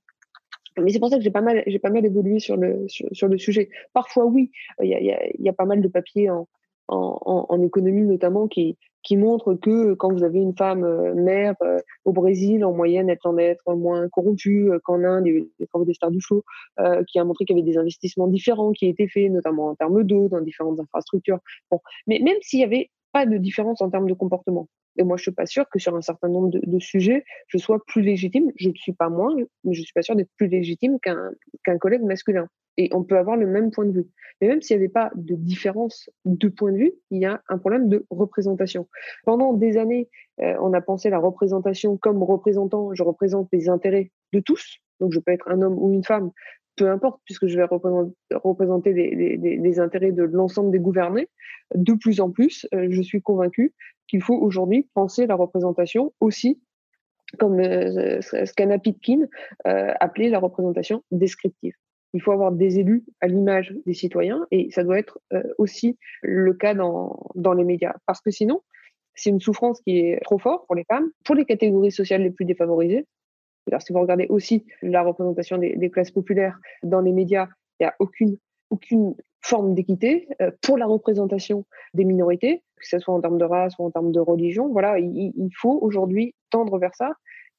Mais c'est pour ça que j'ai pas mal, j'ai pas mal évolué sur le sur, le sujet. Parfois, oui, il y a, y, a, y a pas mal de papiers en, en, en, économie notamment qui qui montrent que quand vous avez une femme euh, mère euh, au Brésil, en moyenne, elle tend à être moins corrompue euh, qu'en Inde. Y travaux des stars du show euh, qui a montré qu'il y avait des investissements différents qui étaient faits, notamment en termes d'eau, dans différentes infrastructures. Bon, mais même s'il y avait pas de différence en termes de comportement. Et moi, je suis pas sûre que sur un certain nombre de, sujets, je sois plus légitime. Je ne suis pas moins, mais je suis pas sûre d'être plus légitime qu'un collègue masculin. Et on peut avoir le même point de vue. Mais même s'il n'y avait pas de différence de point de vue, il y a un problème de représentation. Pendant des années, euh, on a pensé la représentation comme représentant, je représente les intérêts de tous. Donc, je peux être un homme ou une femme, peu importe, puisque je vais représenter les, intérêts de l'ensemble des gouvernés. De plus en plus, euh, je suis convaincue qu'il faut aujourd'hui penser la représentation aussi comme euh, qu'Anna Pitkin euh, appelait la représentation descriptive. Il faut avoir des élus à l'image des citoyens et ça doit être aussi le cas dans, dans les médias. Parce que sinon, c'est une souffrance qui est trop forte pour les femmes, pour les catégories sociales les plus défavorisées, alors, si vous regardez aussi la représentation des, classes populaires dans les médias, il n'y a aucune, aucune forme d'équité euh, pour la représentation des minorités, que ce soit en termes de race ou en termes de religion. Voilà, il, faut aujourd'hui tendre vers ça.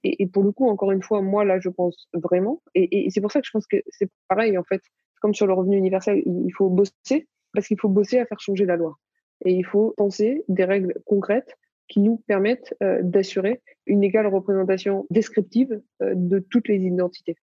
Et, pour le coup, encore une fois, moi, là, je pense vraiment. Et, c'est pour ça que je pense que c'est pareil, en fait. Comme sur le revenu universel, il faut bosser, parce qu'il faut bosser à faire changer la loi. Et il faut penser des règles concrètes qui nous permettent euh, d'assurer une égale représentation descriptive euh, de toutes les identités.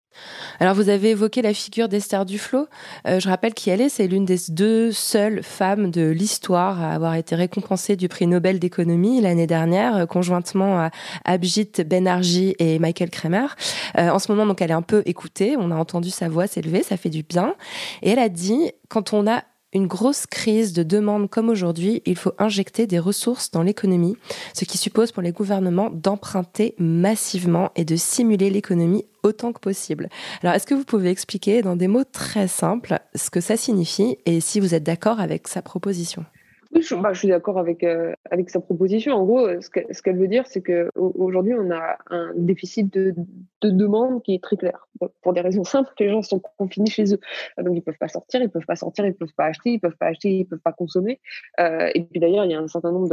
Alors vous avez évoqué la figure d'Esther Duflo. Euh, je rappelle qui elle est. C'est l'une des deux seules femmes de l'histoire à avoir été récompensée du prix Nobel d'économie l'année dernière, conjointement à Abjit Benarji et Michael Kremer. en ce moment, donc, elle est un peu écoutée. On a entendu sa voix s'élever, ça fait du bien. Et elle a dit, quand on a une grosse crise de demande comme aujourd'hui, il faut injecter des ressources dans l'économie, ce qui suppose pour les gouvernements d'emprunter massivement et de simuler l'économie autant que possible. Alors, est-ce que vous pouvez expliquer dans des mots très simples ce que ça signifie et si vous êtes d'accord avec sa proposition? Oui, je, bah, je suis d'accord avec, euh, avec sa proposition. En gros, ce qu'elle veut dire, c'est qu'aujourd'hui, on a un déficit de, de demande qui est très clair. Pour des raisons [laughs] simples, les gens sont confinés chez eux. Donc, ils peuvent pas sortir, ils peuvent pas sortir, ils peuvent pas acheter, ils peuvent pas acheter, ils peuvent pas consommer. Euh, et puis d'ailleurs, il y a un certain nombre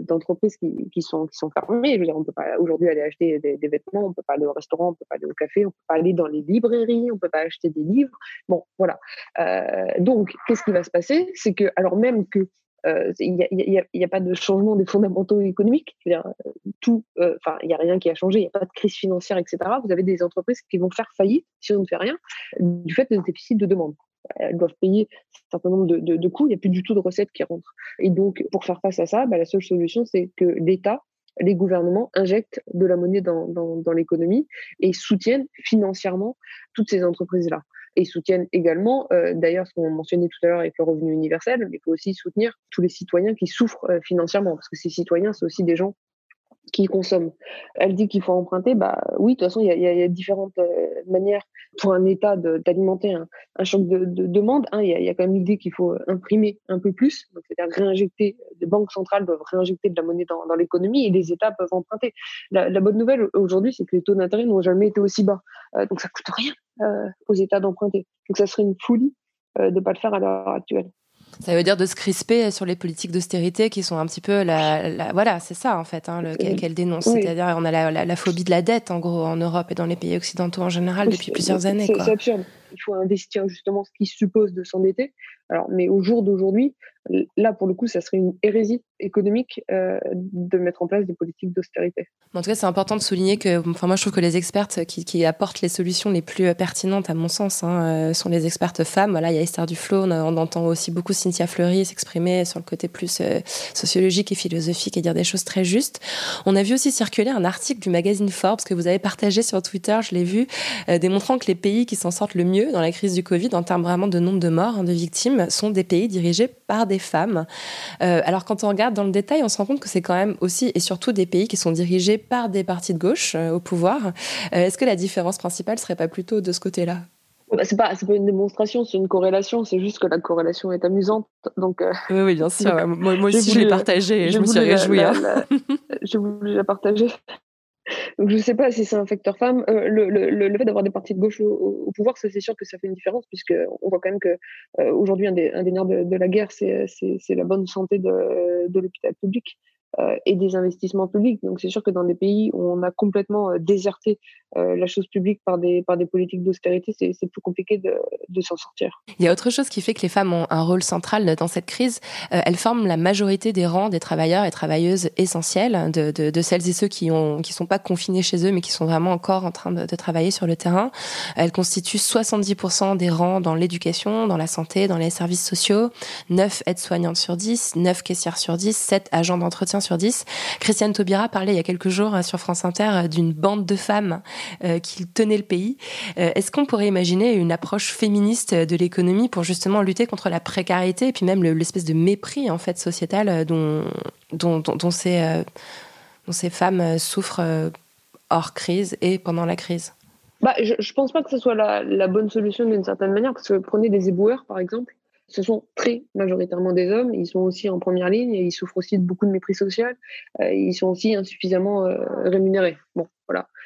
d'entreprises de, de, qui, qui, sont, qui sont fermées. Je veux dire, on peut pas aujourd'hui aller acheter des, des, vêtements, on peut pas aller au restaurant, on peut pas aller au café, on peut pas aller dans les librairies, on peut pas acheter des livres. Bon, voilà. Euh, donc, qu'est-ce qui va se passer? C'est que, alors même que il n'y a, pas de changement des fondamentaux économiques. Euh, tout, euh, enfin, il n'y a rien qui a changé. Il n'y a pas de crise financière, etc. Vous avez des entreprises qui vont faire faillite si on ne fait rien du fait des déficits de demande. Elles doivent payer un certain nombre de, coûts. Il n'y a plus du tout de recettes qui rentrent. Et donc, pour faire face à ça, bah, la seule solution, c'est que l'État les gouvernements injectent de la monnaie dans l'économie et soutiennent financièrement toutes ces entreprises-là et soutiennent également, euh, d'ailleurs, ce qu'on mentionnait tout à l'heure avec le revenu universel, mais il faut aussi soutenir tous les citoyens qui souffrent euh, financièrement, parce que ces citoyens, c'est aussi des gens qui consomment. Elle dit qu'il faut emprunter, bah oui, de toute façon, il y a, différentes euh, manières pour un État d'alimenter un, choc de, demande. Hein. Il y, a, quand même l'idée qu'il faut imprimer un peu plus, c'est-à-dire réinjecter, les banques centrales doivent réinjecter de la monnaie dans, l'économie et les États peuvent emprunter. La, bonne nouvelle aujourd'hui, c'est que les taux d'intérêt n'ont jamais été aussi bas. Euh, donc ça coûte rien euh, aux États d'emprunter. Donc ça serait une folie de ne pas le faire à l'heure actuelle. Ça veut dire de se crisper sur les politiques d'austérité qui sont un petit peu la, voilà, c'est ça en fait hein, qu'elle dénonce. C'est-à-dire on a la, phobie de la dette en gros en Europe et dans les pays occidentaux en général depuis plusieurs années. C'est absurde. Il faut investir justement ce qui suppose de s'endetter. Alors, mais au jour d'aujourd'hui, là, pour le coup, ça serait une hérésie économique euh, de mettre en place des politiques d'austérité. En tout cas, c'est important de souligner que, enfin, moi, je trouve que les expertes qui, apportent les solutions les plus pertinentes, à mon sens, hein, euh, sont les expertes femmes. Voilà, il y a Esther Duflo, on, entend aussi beaucoup Cynthia Fleury s'exprimer sur le côté plus euh, sociologique et philosophique et dire des choses très justes. On a vu aussi circuler un article du magazine Forbes que vous avez partagé sur Twitter, je l'ai vu, démontrant que les pays qui s'en sortent le mieux dans la crise du Covid, en termes vraiment de nombre de morts, hein, de victimes, sont des pays dirigés par des femmes. Euh, alors quand on regarde dans le détail, on se rend compte que c'est quand même aussi et surtout des pays qui sont dirigés par des partis de gauche euh, au pouvoir. Euh, est-ce que la différence principale serait pas plutôt de ce côté-là? Bah, c'est pas, pas une démonstration, c'est une corrélation. C'est juste que la corrélation est amusante. Donc, oui, oui, bien sûr. [laughs] moi, aussi, je l'ai partagé et je me suis réjouie. Hein. [laughs] J'ai voulu la partager. Je ne sais pas si c'est un facteur femme. Euh, le, le, fait d'avoir des partis de gauche au, pouvoir, c'est sûr que ça fait une différence, puisqu'on voit quand même que euh, aujourd'hui, un des, nerfs de, la guerre, c'est la bonne santé de l'hôpital public. Euh, et des investissements publics. Donc c'est sûr que dans des pays où on a complètement euh, déserté euh, la chose publique par des, par des politiques d'austérité, c'est plus compliqué de, s'en sortir. Il y a autre chose qui fait que les femmes ont un rôle central dans cette crise. elles forment la majorité des rangs des travailleurs et travailleuses essentiels, de, de, celles et ceux qui ont qui sont pas confinés chez eux, mais qui sont vraiment encore en train de, de travailler sur le terrain. Elles constituent 70% des rangs dans l'éducation, dans la santé, dans les services sociaux, 9 aides-soignantes sur 10, 9 caissières sur 10, 7 agents d'entretien sur 10. Christiane Taubira parlait il y a quelques jours euh, sur France Inter euh, d'une bande de femmes euh, qui tenaient le pays. Est-ce qu'on pourrait imaginer une approche féministe de l'économie pour justement lutter contre la précarité et puis même l'espèce de mépris en fait sociétal dont ces femmes souffrent hors crise et pendant la crise? Bah, je ne pense pas que ce soit la, la bonne solution d'une certaine manière, parce que prenez des éboueurs, par exemple ce sont très majoritairement des hommes. Ils sont aussi en première ligne et ils souffrent aussi de beaucoup de mépris social. Euh, ils sont aussi insuffisamment euh, rémunérés.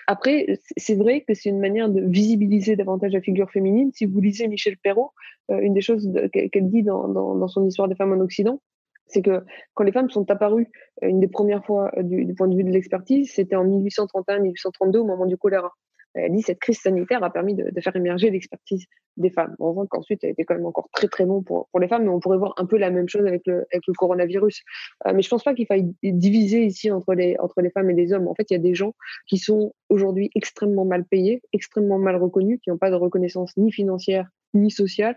Après, c'est vrai que c'est une manière de visibiliser davantage la figure féminine. Si vous lisez Michel Perrault, euh, une des choses qu'elle dit dans, son histoire des femmes en Occident, c'est que quand les femmes sont apparues, une des premières fois du, du point de vue de l'expertise, c'était en 1831-1832 au moment du choléra. Elle dit cette crise sanitaire a permis de, faire émerger l'expertise des femmes. On voit qu'ensuite, elle était quand même encore très très bon pour, les femmes, mais on pourrait voir un peu la même chose avec le, coronavirus. Euh, mais je pense pas qu'il faille diviser ici entre les, entre les femmes et les hommes. En fait, il y a des gens qui sont aujourd'hui extrêmement mal payés, extrêmement mal reconnus, qui n'ont pas de reconnaissance ni financière ni sociale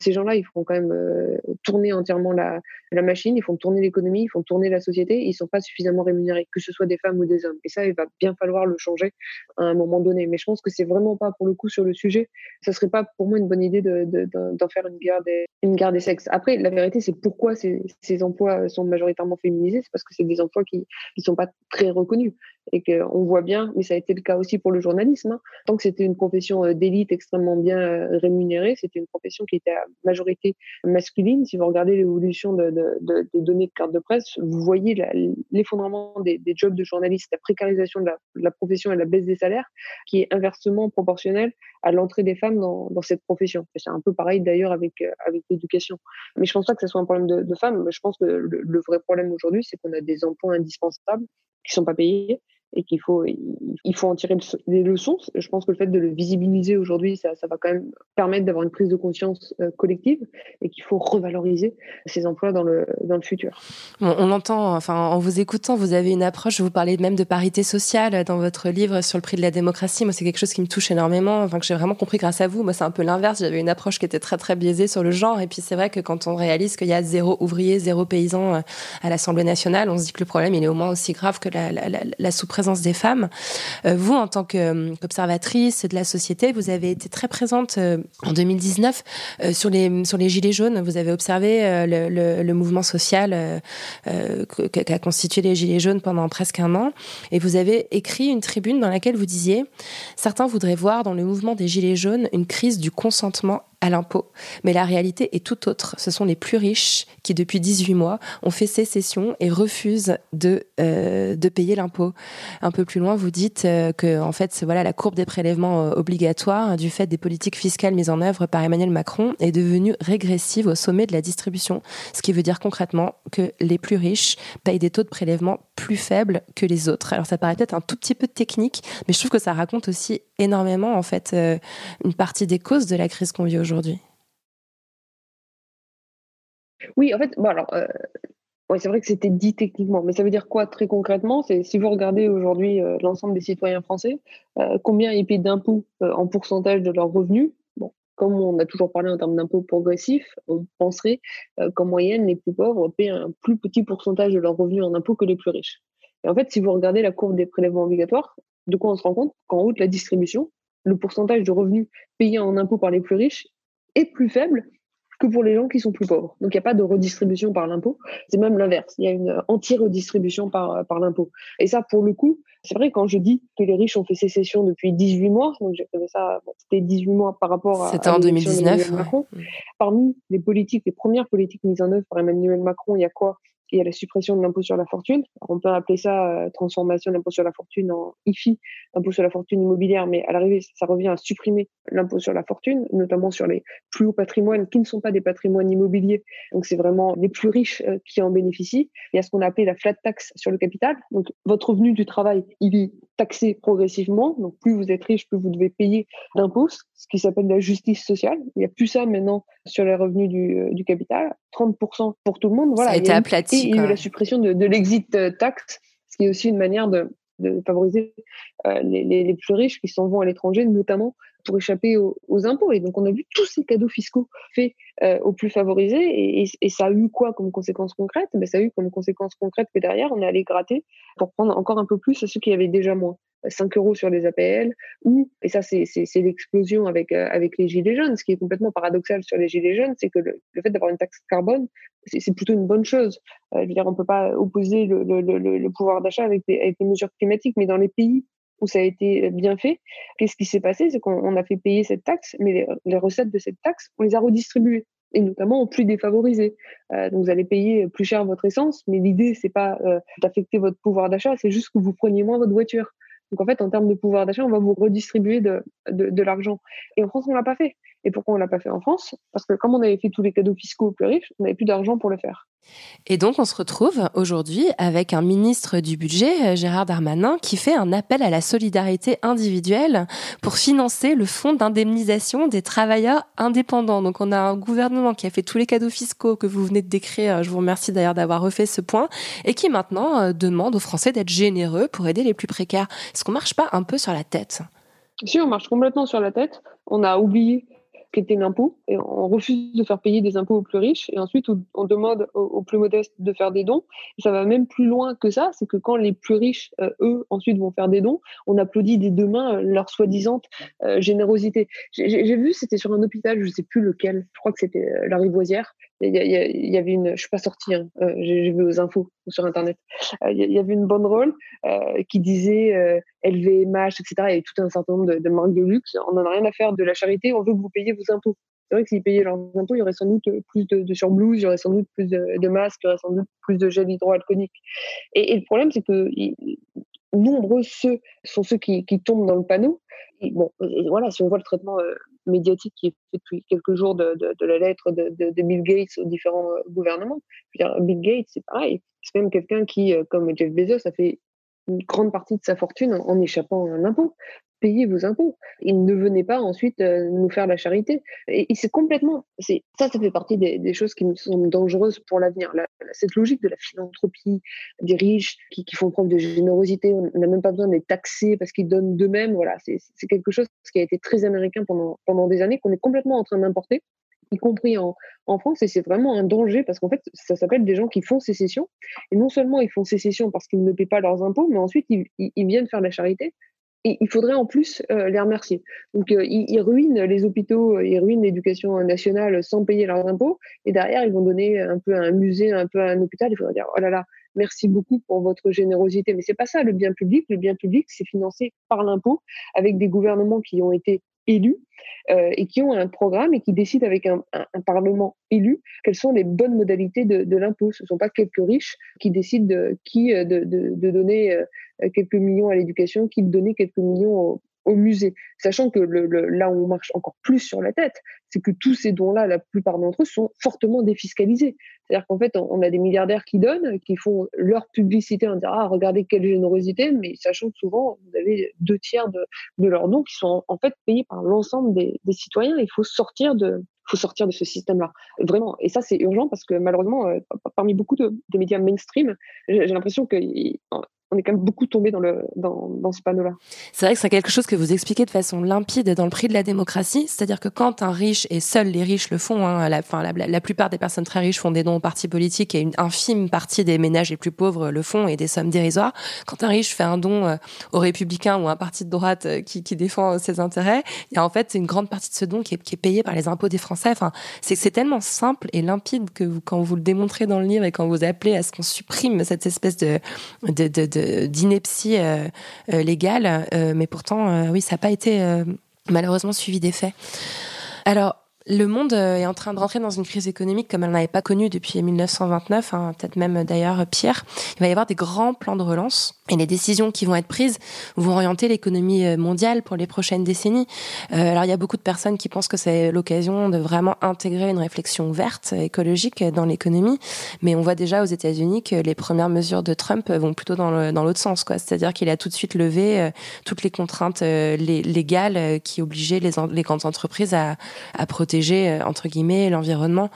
ces gens-là, ils font quand même euh, tourner entièrement la, la, machine, ils font tourner l'économie, ils font tourner la société, ils sont pas suffisamment rémunérés, que ce soit des femmes ou des hommes. Et ça, il va bien falloir le changer à un moment donné. Mais je pense que c'est vraiment pas pour le coup sur le sujet. Ça serait pas pour moi une bonne idée d'en de, de, faire une guerre des, guerre des sexes. Après, la vérité, c'est pourquoi ces, emplois sont majoritairement féminisés, c'est parce que c'est des emplois qui ne sont pas très reconnus et qu'on voit bien, mais ça a été le cas aussi pour le journalisme, hein. tant que c'était une profession euh, d'élite extrêmement bien euh, rémunérée, c'était une profession qui était à majorité masculine. Si vous regardez l'évolution de, de, des données de carte de presse, vous voyez l'effondrement des, jobs de journalistes, la précarisation de la, profession et la baisse des salaires, qui est inversement proportionnelle à l'entrée des femmes dans, cette profession. C'est un peu pareil d'ailleurs avec, euh, avec l'éducation. Mais je pense pas que ce soit un problème de, femmes. Je pense que le, le vrai problème aujourd'hui, c'est qu'on a des emplois indispensables qui sont pas payés et qu'il faut, il faut en tirer des leçons. Je pense que le fait de le visibiliser aujourd'hui, ça, va quand même permettre d'avoir une prise de conscience euh, collective et qu'il faut revaloriser ces emplois dans le, dans le futur. on entend, enfin, en vous écoutant, vous avez une approche, vous parlez même de parité sociale dans votre livre sur le prix de la démocratie. Moi, c'est quelque chose qui me touche énormément, enfin, que j'ai vraiment compris grâce à vous. Moi, c'est un peu l'inverse. J'avais une approche qui était très, très biaisée sur le genre. Et puis, c'est vrai que quand on réalise qu'il y a zéro ouvrier, zéro paysan euh, à l'Assemblée nationale, on se dit que le problème, il est au moins aussi grave que la, la sous-présence des femmes. Euh, vous, en tant euh, qu'observatrice de la société, vous avez été très présente euh, en 2019 sur les sur les gilets jaunes. Vous avez observé le, le, le, mouvement social qu'a constitué les gilets jaunes pendant presque un an, et vous avez écrit une tribune dans laquelle vous disiez certains voudraient voir dans le mouvement des gilets jaunes une crise du consentement l'impôt. Mais la réalité est tout autre. Ce sont les plus riches qui, depuis 18 mois, ont fait sécession et refusent de, euh, de payer l'impôt. Un peu plus loin, vous dites euh, que, en fait, voilà, la courbe des prélèvements euh, obligatoires, du fait des politiques fiscales mises en œuvre par Emmanuel Macron, est devenue régressive au sommet de la distribution. Ce qui veut dire concrètement que les plus riches payent des taux de prélèvement plus faibles que les autres. Alors, ça paraît peut-être un tout petit peu technique, mais je trouve que ça raconte aussi énormément, en fait, une partie des causes de la crise qu'on vit aujourd'hui Oui, en fait, bon alors, euh, ouais, c'est vrai que c'était dit techniquement, mais ça veut dire quoi très concrètement? C'est si vous regardez aujourd'hui euh, l'ensemble des citoyens français, euh, combien ils paient d'impôts en pourcentage de leurs revenus? Bon, comme on a toujours parlé en termes d'impôts progressifs, on penserait qu'en moyenne, les plus pauvres paient un plus petit pourcentage de leurs revenus en impôts que les plus riches. Et en fait, si vous regardez la courbe des prélèvements obligatoires, de quoi on se rend compte? Qu'en haut de la distribution, le pourcentage de revenus payés en impôts par les plus riches est plus faible que pour les gens qui sont plus pauvres. Donc il n'y a pas de redistribution par l'impôt, c'est même l'inverse. Il y a une anti-redistribution par, par l'impôt. Et ça, pour le coup, c'est vrai quand je dis que les riches ont fait sécession depuis 18 mois, donc j'ai fait ça, bon, c'était 18 mois par rapport à. C'était en 2019. Macron. Parmi les politiques, les premières politiques mises en œuvre par Emmanuel Macron, il y a quoi? Il y a la suppression de l'impôt sur la fortune. on peut appeler ça euh, transformation de l'impôt sur la fortune en IFI, impôt sur la fortune immobilière, mais à l'arrivée, ça revient à supprimer l'impôt sur la fortune, notamment sur les plus hauts patrimoines qui ne sont pas des patrimoines immobiliers. Donc, c'est vraiment les plus riches euh, qui en bénéficient. Il y a ce qu'on a appelé la flat tax sur le capital. Donc, votre revenu du travail, il est taxé progressivement. Donc, plus vous êtes riche, plus vous devez payer d'impôts, ce qui s'appelle la justice sociale. Il n'y a plus ça maintenant sur les revenus du, euh, du capital. 30% pour tout le monde. Voilà, ça a été aplati il y a eu la suppression de, de l'exit euh, tax, ce qui est aussi une manière de, de favoriser euh, les, les, les, plus riches qui s'en vont à l'étranger, notamment pour échapper aux, aux, impôts. Et donc, on a vu tous ces cadeaux fiscaux faits euh, aux plus favorisés. Et, et, et, ça a eu quoi comme conséquence concrète ben, Ça a eu comme conséquence concrète que derrière, on est allé gratter pour prendre encore un peu plus à ceux qui avaient déjà moins. 5 euros sur les APL, ou, et ça c'est l'explosion avec, euh, avec les gilets jaunes, ce qui est complètement paradoxal sur les gilets jaunes, c'est que le, le fait d'avoir une taxe carbone, c'est plutôt une bonne chose. Euh, je veux dire, on peut pas opposer le, le, le, le pouvoir d'achat avec, avec les mesures climatiques, mais dans les pays où ça a été bien fait, qu'est-ce qui s'est passé? C'est qu'on a fait payer cette taxe, mais les, recettes de cette taxe, on les a redistribuées et notamment aux plus défavorisés. Euh, donc vous allez payer plus cher votre essence, mais l'idée c'est pas euh, d'affecter votre pouvoir d'achat, c'est juste que vous preniez moins votre voiture. Donc en fait, en termes de pouvoir d'achat, on va vous redistribuer de, de, l'argent. Et en France, on l'a pas fait. Et pourquoi on l'a pas fait en France? Parce que comme on avait fait tous les cadeaux fiscaux aux plus riches, on n'avait plus d'argent pour le faire. Et donc, on se retrouve aujourd'hui avec un ministre du budget, Gérard Darmanin, qui fait un appel à la solidarité individuelle pour financer le fonds d'indemnisation des travailleurs indépendants. Donc, on a un gouvernement qui a fait tous les cadeaux fiscaux que vous venez de décrire. Je vous remercie d'ailleurs d'avoir refait ce point et qui maintenant demande aux Français d'être généreux pour aider les plus précaires. Est-ce qu'on marche pas un peu sur la tête? Si, on marche complètement sur la tête. On a oublié l'impôt et on refuse de faire payer des impôts aux plus riches et ensuite on demande aux, plus modestes de faire des dons. Ça va même plus loin que ça, c'est que quand les plus riches, euh, eux, ensuite vont faire des dons, on applaudit des deux mains euh, leur soi-disant euh, générosité. J'ai vu, c'était sur un hôpital, je sais plus lequel, je crois que c'était la Rivoisière, il y, avait une, je suis pas sortie, hein, euh, j'ai vu aux infos sur internet. Euh, il y, avait une bonne rôle euh, qui disait LVMH, etc. Il y avait tout un certain nombre de, marques de luxe. On n'en a rien à faire de la charité. On veut que vous payiez vos impôts. C'est vrai que s'ils payaient leurs impôts, il y aurait sans doute plus de, de surblouses, il y aurait sans doute plus de, masques, il y aurait sans doute plus de gel hydroalcoolique. Et le problème, c'est que nombreux ceux sont ceux qui, qui, tombent dans le panneau. Bon, voilà, si on voit le traitement euh, médiatique qui est fait depuis quelques jours de, de, la lettre de, de, Bill Gates aux différents euh, gouvernements, Bill Gates, c'est pareil. C'est même quelqu'un qui, euh, comme Jeff Bezos, a fait une grande partie de sa fortune en, en échappant à un impôt payez vos impôts. Il ne venait pas ensuite euh, nous faire la charité. Et, et c'est complètement, c'est ça, ça fait partie des, choses qui me sont dangereuses pour l'avenir. Cette logique de la philanthropie, des riches qui, font preuve de générosité, on n'a même pas besoin les taxer parce qu'ils donnent d'eux-mêmes. Voilà, c'est quelque chose qui a été très américain pendant des années qu'on est complètement en train d'importer y compris en, France, et c'est vraiment un danger parce qu'en fait, ça s'appelle des gens qui font sécession. Et non seulement ils font sécession parce qu'ils ne paient pas leurs impôts, mais ensuite ils viennent faire la charité et il faudrait en plus euh, les remercier. Donc, euh, ils, ils, ruinent les hôpitaux, ils ruinent l'éducation nationale sans payer leurs impôts. Et derrière, ils vont donner un peu à un musée, un peu à un hôpital. Il faudrait dire, oh là là, merci beaucoup pour votre générosité. Mais c'est pas ça le bien public. Le bien public, c'est financé par l'impôt avec des gouvernements qui ont été élus euh, et qui ont un programme et qui décident avec un, parlement élu quelles sont les bonnes modalités de, l'impôt. Ce ne sont pas quelques riches qui décident de, qui de, de, donner quelques millions à l'éducation, qui de donner quelques millions au musée, sachant que le, le, là où on marche encore plus sur la tête, c'est que tous ces dons-là, la plupart d'entre eux, sont fortement défiscalisés. C'est-à-dire qu'en fait, on a des milliardaires qui donnent, qui font leur publicité en disant ah regardez quelle générosité, mais sachant que souvent vous avez deux tiers de, de leurs dons qui sont en fait payés par l'ensemble des, des, citoyens. Il faut sortir de faut sortir de ce système-là, vraiment. Et ça, c'est urgent parce que malheureusement, euh, parmi beaucoup de, de médias mainstream, j'ai l'impression que on est quand même beaucoup tombé dans, ce panneau-là. C'est vrai que c'est quelque chose que vous expliquez de façon limpide dans le prix de la démocratie, c'est-à-dire que quand un riche, et seuls les riches le font, hein, la, plupart des personnes très riches font des dons aux partis politiques et une infime partie des ménages les plus pauvres le font et des sommes dérisoires. Quand un riche fait un don euh, aux républicains ou à un parti de droite euh, qui, défend ses intérêts, il y a en fait une grande partie de ce don qui est, qui payé par les impôts des Français. Enfin, c'est tellement simple et limpide que quand vous le démontrez dans le livre et quand vous appelez à ce qu'on supprime cette espèce de d'ineptie euh, euh, légale, euh, mais pourtant, oui, ça n'a pas été malheureusement suivi des faits. Alors, Le monde euh, est en train de rentrer dans une crise économique comme elle n'avait pas connue depuis 1929, hein, peut-être même euh, d'ailleurs pire. Il va y avoir des grands plans de relance et les décisions qui vont être prises vont orienter l'économie euh, mondiale pour les prochaines décennies. Euh, alors il y a beaucoup de personnes qui pensent que c'est l'occasion de vraiment intégrer une réflexion verte, écologique dans l'économie, mais on voit déjà aux États-Unis que les premières mesures de Trump vont plutôt dans l'autre sens, quoi. C'est-à-dire qu'il a tout de suite levé euh, toutes les contraintes légales qui obligeaient les, les grandes entreprises à, à protéger protéger, euh, entre guillemets, l'environnement.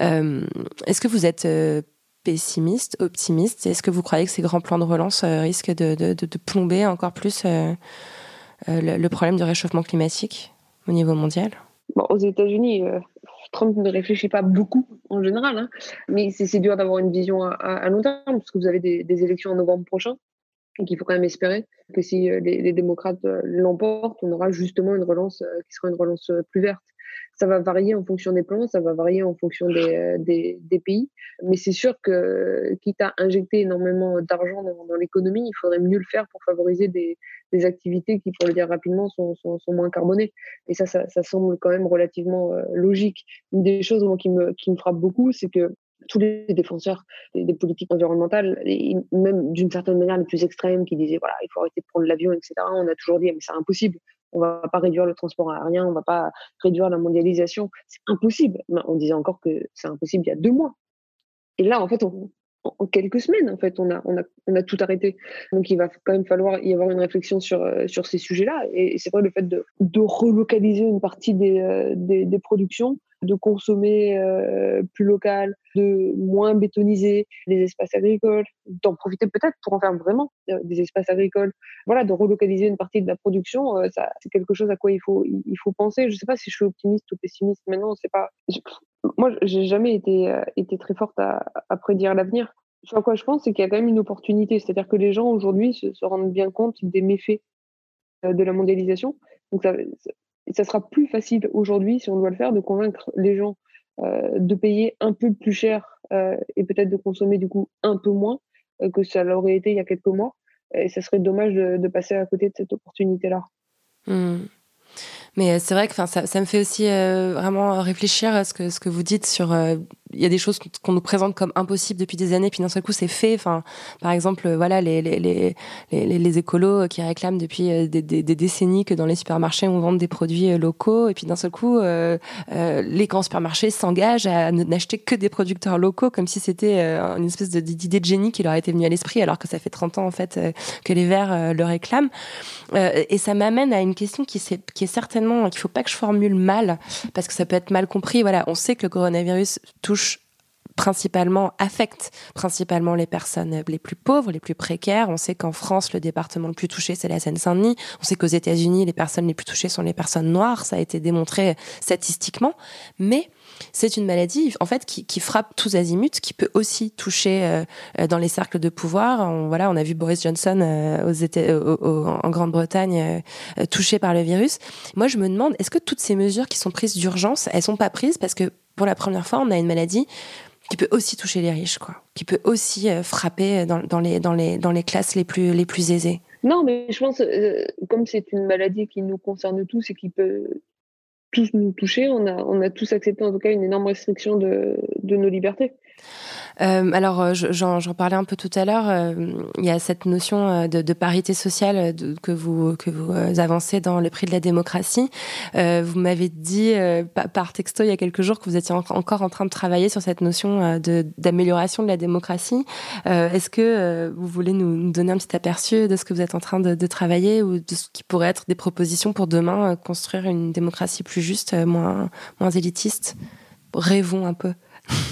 Euh, est-ce que vous êtes euh, pessimiste, optimiste? Est-ce que vous croyez que ces grands plans de relance risquent de, plomber encore plus le, problème du réchauffement climatique au niveau mondial? Aux États-Unis, Trump ne réfléchit pas beaucoup en général, hein, mais c'est dur d'avoir une vision à, long terme, parce que vous avez des, élections en novembre prochain. Donc il faut quand même espérer que si les démocrates l'emportent, on aura justement une relance qui sera une relance plus verte ça va varier en fonction des plans, ça va varier en fonction des, euh, pays. Mais c'est sûr que, quitte à injecter énormément d'argent dans, l'économie, il faudrait mieux le faire pour favoriser des, activités qui, pour le dire rapidement, sont, moins carbonées. Et ça, ça, semble quand même relativement euh, logique. Une des choses qui, me, frappe beaucoup, c'est que tous les défenseurs des, politiques environnementales, même d'une certaine manière les plus extrêmes, qui disaient voilà, il faut arrêter de prendre l'avion, etc. On a toujours dit mais c'est impossible on va pas réduire le transport aérien, on va pas réduire la mondialisation. C'est impossible. On disait encore que c'est impossible il y a deux mois. Et là, en fait, on, en quelques semaines, en fait, on a, on a, on a tout arrêté. Donc, il va quand même falloir y avoir une réflexion sur, euh, sur ces sujets-là. Et c'est vrai, le fait de, de relocaliser une partie des, euh, des, des productions, de consommer euh, plus local, de moins bétoniser les espaces agricoles, d'en profiter peut-être pour en faire vraiment des espaces agricoles. Voilà, de relocaliser une partie de la production, ça, c'est quelque chose à quoi il faut, il faut penser. Je ne sais pas si je suis optimiste ou pessimiste maintenant, c'est pas moi, j'ai jamais été, euh, été très forte à, prédire l'avenir. Ce à quoi je pense, c'est qu'il y a quand même une opportunité. C'est-à-dire que les gens aujourd'hui se, rendent bien compte des méfaits euh, de la mondialisation. Donc, ça, sera plus facile aujourd'hui, si on doit le faire, de convaincre les gens euh, de payer un peu plus cher et peut-être de consommer du coup un peu moins que ça l'aurait été il y a quelques mois. Et ça serait dommage de, de passer à côté de cette opportunité-là. Mmh. Mais c'est vrai que ça, ça me fait aussi euh, vraiment réfléchir à ce que, ce que vous dites sur euh, il y a des choses qu'on nous présente comme impossibles depuis des années, puis d'un seul coup c'est fait. Enfin, par exemple, voilà les les les les, les écolos qui réclament depuis euh, des, des, des, décennies que dans les supermarchés on vende des produits euh, locaux, et puis d'un seul coup euh, euh, les grands supermarchés s'engagent à n'acheter que des producteurs locaux, comme si c'était euh, une espèce d'idée de génie qui leur était venue à l'esprit, alors que ça fait 30 ans en fait que les Verts le réclament. et ça m'amène à une question qui, est, qui est certainement qu'il faut pas que je formule mal, parce que ça peut être mal compris. Voilà, on sait que le coronavirus touche principalement affecte principalement les personnes les plus pauvres, les plus précaires. On sait qu'en France, le département le plus touché, c'est la Seine-Saint-Denis. On sait qu'aux États-Unis, les personnes les plus touchées sont les personnes noires. Ça a été démontré statistiquement. Mais c'est une maladie, en fait, qui, frappe tous azimuts, qui peut aussi toucher euh, dans les cercles de pouvoir. On, voilà, on a vu Boris Johnson euh, en Grande-Bretagne euh, touché par le virus. Moi, je me demande, est-ce que toutes ces mesures qui sont prises d'urgence, elles sont pas prises parce que pour la première fois, on a une maladie qui peut aussi toucher les riches, quoi, qui peut aussi euh, frapper dans, les, classes les plus, aisées. Non, mais je pense, euh, comme c'est une maladie qui nous concerne tous et qui peut tous nous toucher, on a, tous accepté en tout cas une énorme restriction de nos libertés. Euh, alors, euh, j'en parlais un peu tout à l'heure. Euh, il y a cette notion de, parité sociale que vous avancez dans le prix de la démocratie. Vous m'avez dit par texto il y a quelques jours que vous étiez en, encore en train de travailler sur cette notion d'amélioration de, la démocratie. Est-ce que vous voulez nous, nous, donner un petit aperçu de ce que vous êtes en train de, de, travailler ou de ce qui pourrait être des propositions pour demain construire une démocratie plus juste, moins moins élitiste? Rêvons un peu.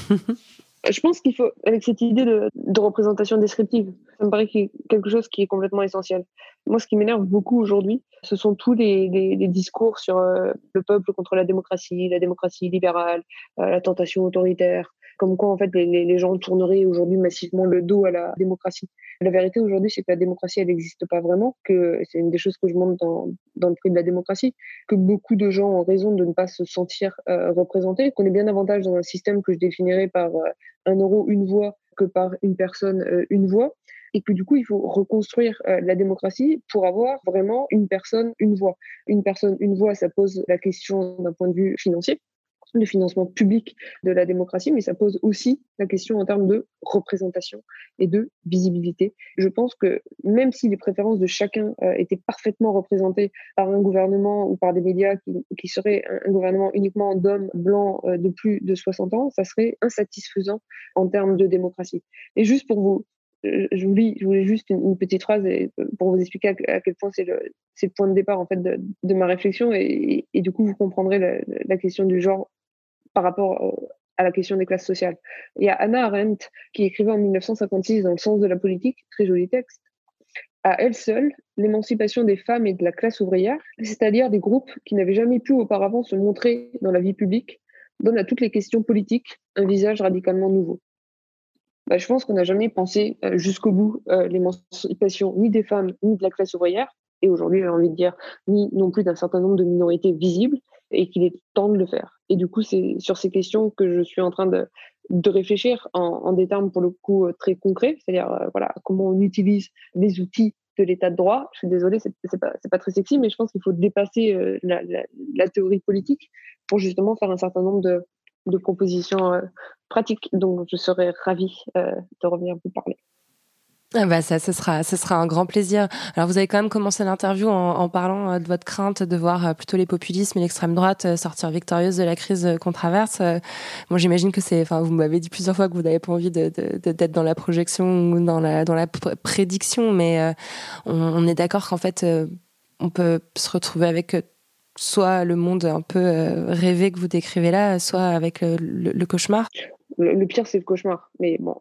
[laughs] je pense qu'il faut, avec cette idée de, de, représentation descriptive, ça me paraît quelque chose qui est complètement essentiel. Moi, ce qui m'énerve beaucoup aujourd'hui, ce sont tous les, les, les discours sur euh, le peuple contre la démocratie, la démocratie libérale, euh, la tentation autoritaire, comme quoi en fait les, gens tourneraient aujourd'hui massivement le dos à la démocratie. La vérité aujourd'hui, c'est que la démocratie, elle n'existe pas vraiment, c'est une des choses que je montre dans, le prix de la démocratie, que beaucoup de gens ont raison de ne pas se sentir euh, représentés, qu'on est bien davantage dans un système que je définirais par euh, un euro, une voix, que par une personne, euh, une voix et que du coup, il faut reconstruire la démocratie pour avoir vraiment une personne, une voix. Une personne, une voix, ça pose la question d'un point de vue financier le financement public de la démocratie, mais ça pose aussi la question en termes de représentation et de visibilité. Je pense que même si les préférences de chacun euh, étaient parfaitement représentées par un gouvernement ou par des médias qui, qui seraient un, gouvernement uniquement d'hommes blancs euh, de plus de 60 ans, ça serait insatisfaisant en termes de démocratie. Et juste pour vous je vous lis, je voulais juste une, petite phrase pour vous expliquer à, quel point c'est le, point de départ en fait de, ma réflexion et, du coup vous comprendrez la, question du genre par rapport à la question des classes sociales. Il y a Anna Arendt qui écrivait en 1956 dans Le sens de la politique, très joli texte, à elle seule l'émancipation des femmes et de la classe ouvrière, c'est-à-dire des groupes qui n'avaient jamais pu auparavant se montrer dans la vie publique, donne à toutes les questions politiques un visage radicalement nouveau. Bah, je pense qu'on n'a jamais pensé euh, jusqu'au bout euh, l'émancipation ni des femmes ni de la classe ouvrière, et aujourd'hui j'ai envie de dire ni non plus d'un certain nombre de minorités visibles, et qu'il est temps de le faire. Et du coup, c'est sur ces questions que je suis en train de, de réfléchir en, en, des termes pour le coup euh, très concrets, c'est-à-dire voilà comment on utilise les outils de l'état de droit. Je suis désolée, c'est pas, pas très sexy, mais je pense qu'il faut dépasser la, la, la, théorie politique pour justement faire un certain nombre de, de propositions euh, pratiques. Donc, je serais ravie euh, de revenir vous parler. Ah bah ça, ce sera, ce sera un grand plaisir. Alors vous avez quand même commencé l'interview en, parlant euh, de votre crainte de voir plutôt les populismes et l'extrême droite sortir victorieuse de la crise qu'on traverse. Bon, j'imagine que c'est, enfin, vous m'avez dit plusieurs fois que vous n'avez pas envie de, de, d'être dans la projection ou dans la, dans la prédiction, mais on, est d'accord qu'en fait, on peut se retrouver avec soit le monde un peu euh, rêvé que vous décrivez là, soit avec le, cauchemar le, pire, c'est le cauchemar. Mais bon,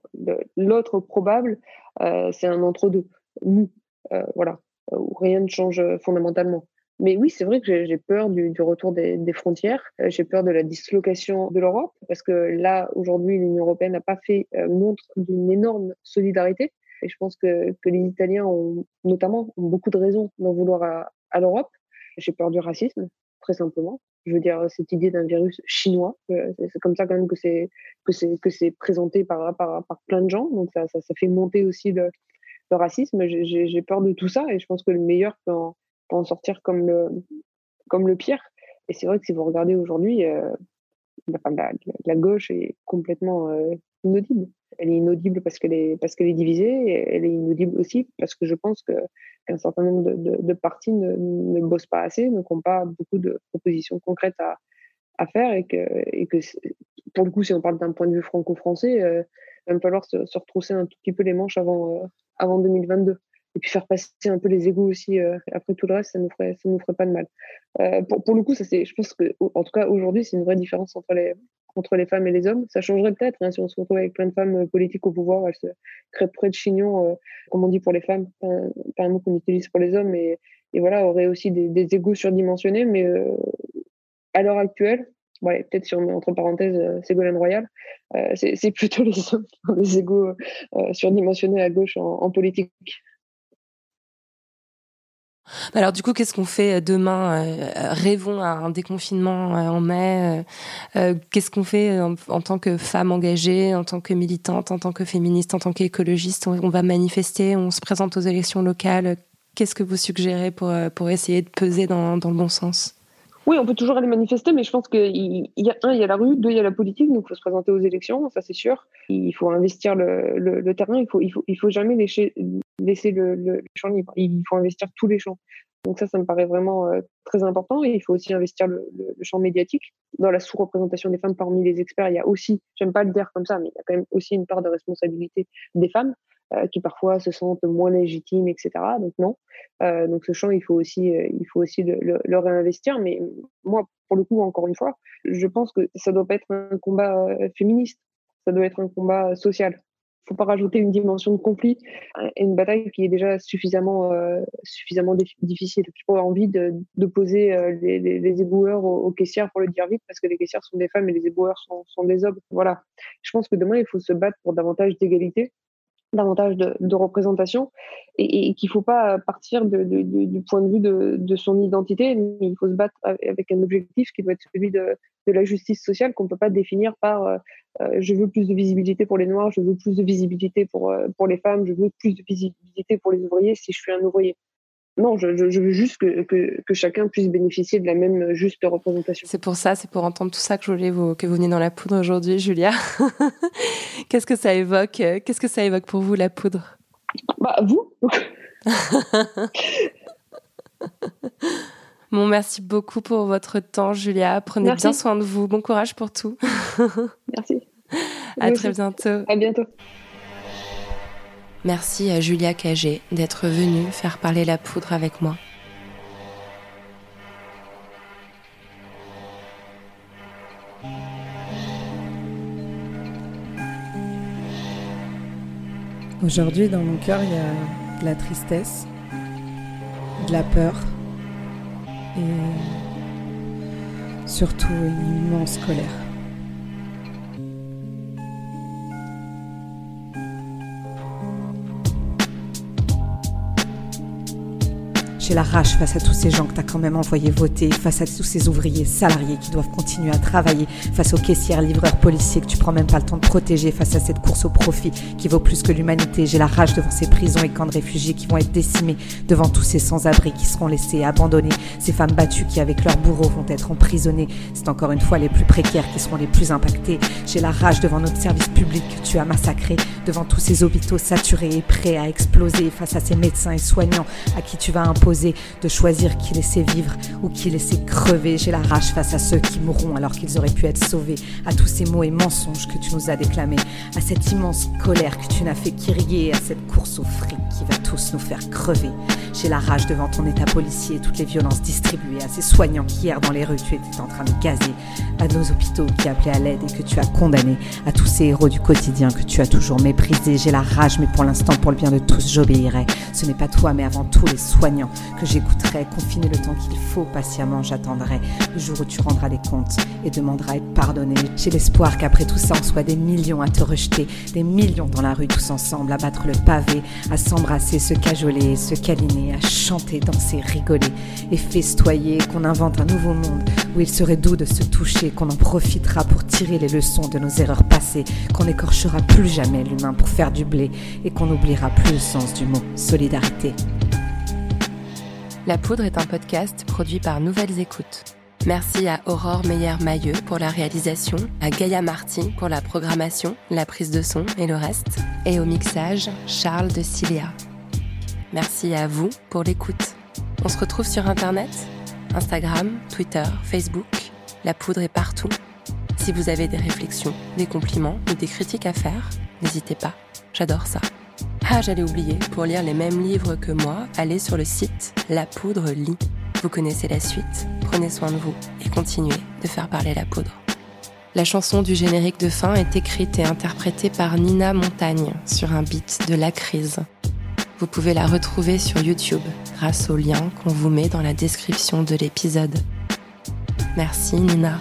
l'autre probable, euh, c'est un entre-deux. Nous, euh, voilà, où rien ne change fondamentalement. Mais oui, c'est vrai que j'ai peur du, retour des, frontières, j'ai peur de la dislocation de l'Europe, parce que là, aujourd'hui, l'Union européenne n'a pas fait montre d'une énorme solidarité. Et je pense que, les Italiens, ont, notamment, beaucoup de raisons d'en vouloir à l'Europe. J'ai peur du racisme, très simplement. Je veux dire, cette idée d'un virus chinois, euh, c'est comme ça quand même que c'est que c'est que c'est présenté par, par, par plein de gens. Donc ça, ça, ça fait monter aussi le, le racisme. J'ai peur de tout ça et je pense que le meilleur peut en, en sortir comme le comme le pire. Et c'est vrai que si vous regardez aujourd'hui, euh, la, la, gauche est complètement euh, inaudible. Elle est inaudible parce qu'elle est parce qu'elle est divisée. Elle est inaudible aussi parce que je pense qu'un certain nombre de, de, partis ne, ne, bossent pas assez, donc n'ont pas beaucoup de propositions concrètes à, à faire et que et que pour le coup, si on parle d'un point de vue franco-français, euh, il va falloir se, se, retrousser un tout petit peu les manches avant euh, avant 2022 et puis faire passer un peu les égouts aussi euh, après tout le reste ça nous ferait ça nous ferait pas de mal pour, pour le coup ça c'est je pense que en tout cas aujourd'hui c'est une vraie différence entre les entre les femmes et les hommes. Ça changerait peut-être hein, si on se retrouve avec plein de femmes euh, politiques au pouvoir. Elles se près de chignon, euh, comme on dit pour les femmes, pas un, mot qu'on utilise pour les hommes. Et, voilà, auraient aussi des, des surdimensionnés. Mais euh, à l'heure actuelle, ouais, peut-être si on met entre parenthèses Ségolène Royal, c'est plutôt les [laughs] hommes qui ont des euh, surdimensionnés à gauche en politique. Alors du coup, qu'est-ce qu'on fait euh, demain euh, Rêvons à un déconfinement euh, en mai. Qu'est-ce qu'on fait en, tant que femme engagée, en tant que militante, en tant que féministe, en tant qu'écologiste? On, va manifester, on se présente aux élections locales. Qu'est-ce que vous suggérez pour, pour essayer de peser dans le bon sens? Oui, on peut toujours aller manifester, mais je pense qu'il y a un, il y a la rue, deux, il y a la politique, donc il faut se présenter aux élections, ça c'est sûr. Il faut investir le, terrain, il faut, il faut, il faut jamais laisser, laisser le, champ libre. Il faut investir tous les champs. Donc ça, ça me paraît vraiment euh, très important. Et il faut aussi investir le, le, champ médiatique. Dans la sous-représentation des femmes parmi les experts, il y a aussi, j'aime pas le dire comme ça, mais il y a quand même aussi une part de responsabilité des femmes qui parfois se sentent moins légitimes, etc. Donc non. Euh, donc ce champ, il faut aussi, euh, il faut aussi le, réinvestir. Mais moi, pour le coup, encore une fois, je pense que ça doit pas être un combat euh, féministe. Ça doit être un combat social faut pas rajouter une dimension de conflit et une bataille qui est déjà suffisamment euh, suffisamment difficile. J'ai pas envie de, poser euh, les, éboueurs aux, aux, caissières pour le dire vite parce que les caissières sont des femmes et les éboueurs sont, sont des hommes. Voilà. Je pense que demain il faut se battre pour davantage d'égalité davantage de, représentation et, qu'il faut pas partir du point de vue de, son identité, mais il faut se battre avec un objectif qui doit être celui de, la justice sociale qu'on peut pas définir par euh, euh, je veux plus de visibilité pour les noirs, je veux plus de visibilité pour, euh, pour les femmes, je veux plus de visibilité pour les ouvriers si je suis un ouvrier. Non, je, veux juste que, que, chacun puisse bénéficier de la même juste représentation. C'est pour ça, c'est pour entendre tout ça que je voulais vous, que vous veniez dans la poudre aujourd'hui, Julia. [laughs] Qu'est-ce que ça évoque Qu'est-ce que ça évoque pour vous, la poudre? Bah, vous [laughs] Bon, merci beaucoup pour votre temps, Julia. Prenez bien soin de vous. Bon courage pour tout. [laughs] merci. À très bientôt. À bientôt. Merci à Julia Cagé d'être venue faire parler la poudre avec moi. Aujourd'hui, dans mon cœur, il y a de la tristesse, de la peur et surtout une immense colère. J'ai la rage face à tous ces gens que tu as quand même envoyés voter, face à tous ces ouvriers salariés qui doivent continuer à travailler, face aux caissières, livreurs, policiers que tu prends même pas le temps de protéger, face à cette course au profit qui vaut plus que l'humanité. J'ai la rage devant ces prisons et camps de réfugiés qui vont être décimés, devant tous ces sans-abri qui seront laissés abandonnés, ces femmes battues qui avec leurs bourreaux vont être emprisonnées. C'est encore une fois les plus précaires qui seront les plus impactés. J'ai la rage devant notre service public que tu as massacré, devant tous ces hôpitaux saturés et prêts à exploser, face à ces médecins et soignants à qui tu vas imposer de choisir qui laisser vivre ou qui laisser crever. J'ai la rage face à ceux qui mourront alors qu'ils auraient pu être sauvés, à tous ces mots et mensonges que tu nous as déclamés, à cette immense colère que tu n'as fait qu'irriguer, à cette course au fric qui va tous nous faire crever. J'ai la rage devant ton état policier et toutes les violences distribuées à ces soignants qui hier dans les rues tu étais en train de gazer, à nos hôpitaux qui appelaient à l'aide et que tu as condamnés, à tous ces héros du quotidien que tu as toujours méprisés. J'ai la rage, mais pour l'instant, pour le bien de tous, j'obéirai. Ce n'est pas toi, mais avant tout les soignants que j'écouterai, confiné le temps qu'il faut, patiemment j'attendrai le jour où tu rendras des comptes et demanderas à être pardonné. J'ai l'espoir qu'après tout ça, on soit des millions à te rejeter, des millions dans la rue tous ensemble, à battre le pavé, à s'embrasser, se cajoler, se câliner, à chanter, danser, rigoler et festoyer, qu'on invente un nouveau monde où il serait doux de se toucher, qu'on en profitera pour tirer les leçons de nos erreurs passées, qu'on n'écorchera plus jamais l'humain pour faire du blé et qu'on n'oubliera plus le sens du mot solidarité. La Poudre est un podcast produit par Nouvelles Écoutes. Merci à Aurore Meyer-Mailleux pour la réalisation, à Gaïa Marty pour la programmation, la prise de son et le reste, et au mixage, Charles de Cilia. Merci à vous pour l'écoute. On se retrouve sur Internet, Instagram, Twitter, Facebook. La Poudre est partout. Si vous avez des réflexions, des compliments ou des critiques à faire, n'hésitez pas. J'adore ça. Ah, j'allais oublier, pour lire les mêmes livres que moi, allez sur le site La Poudre Lit. Vous connaissez la suite, prenez soin de vous et continuez de faire parler la poudre. La chanson du générique de fin est écrite et interprétée par Nina Montagne sur un beat de La Crise. Vous pouvez la retrouver sur YouTube grâce au lien qu'on vous met dans la description de l'épisode. Merci Nina.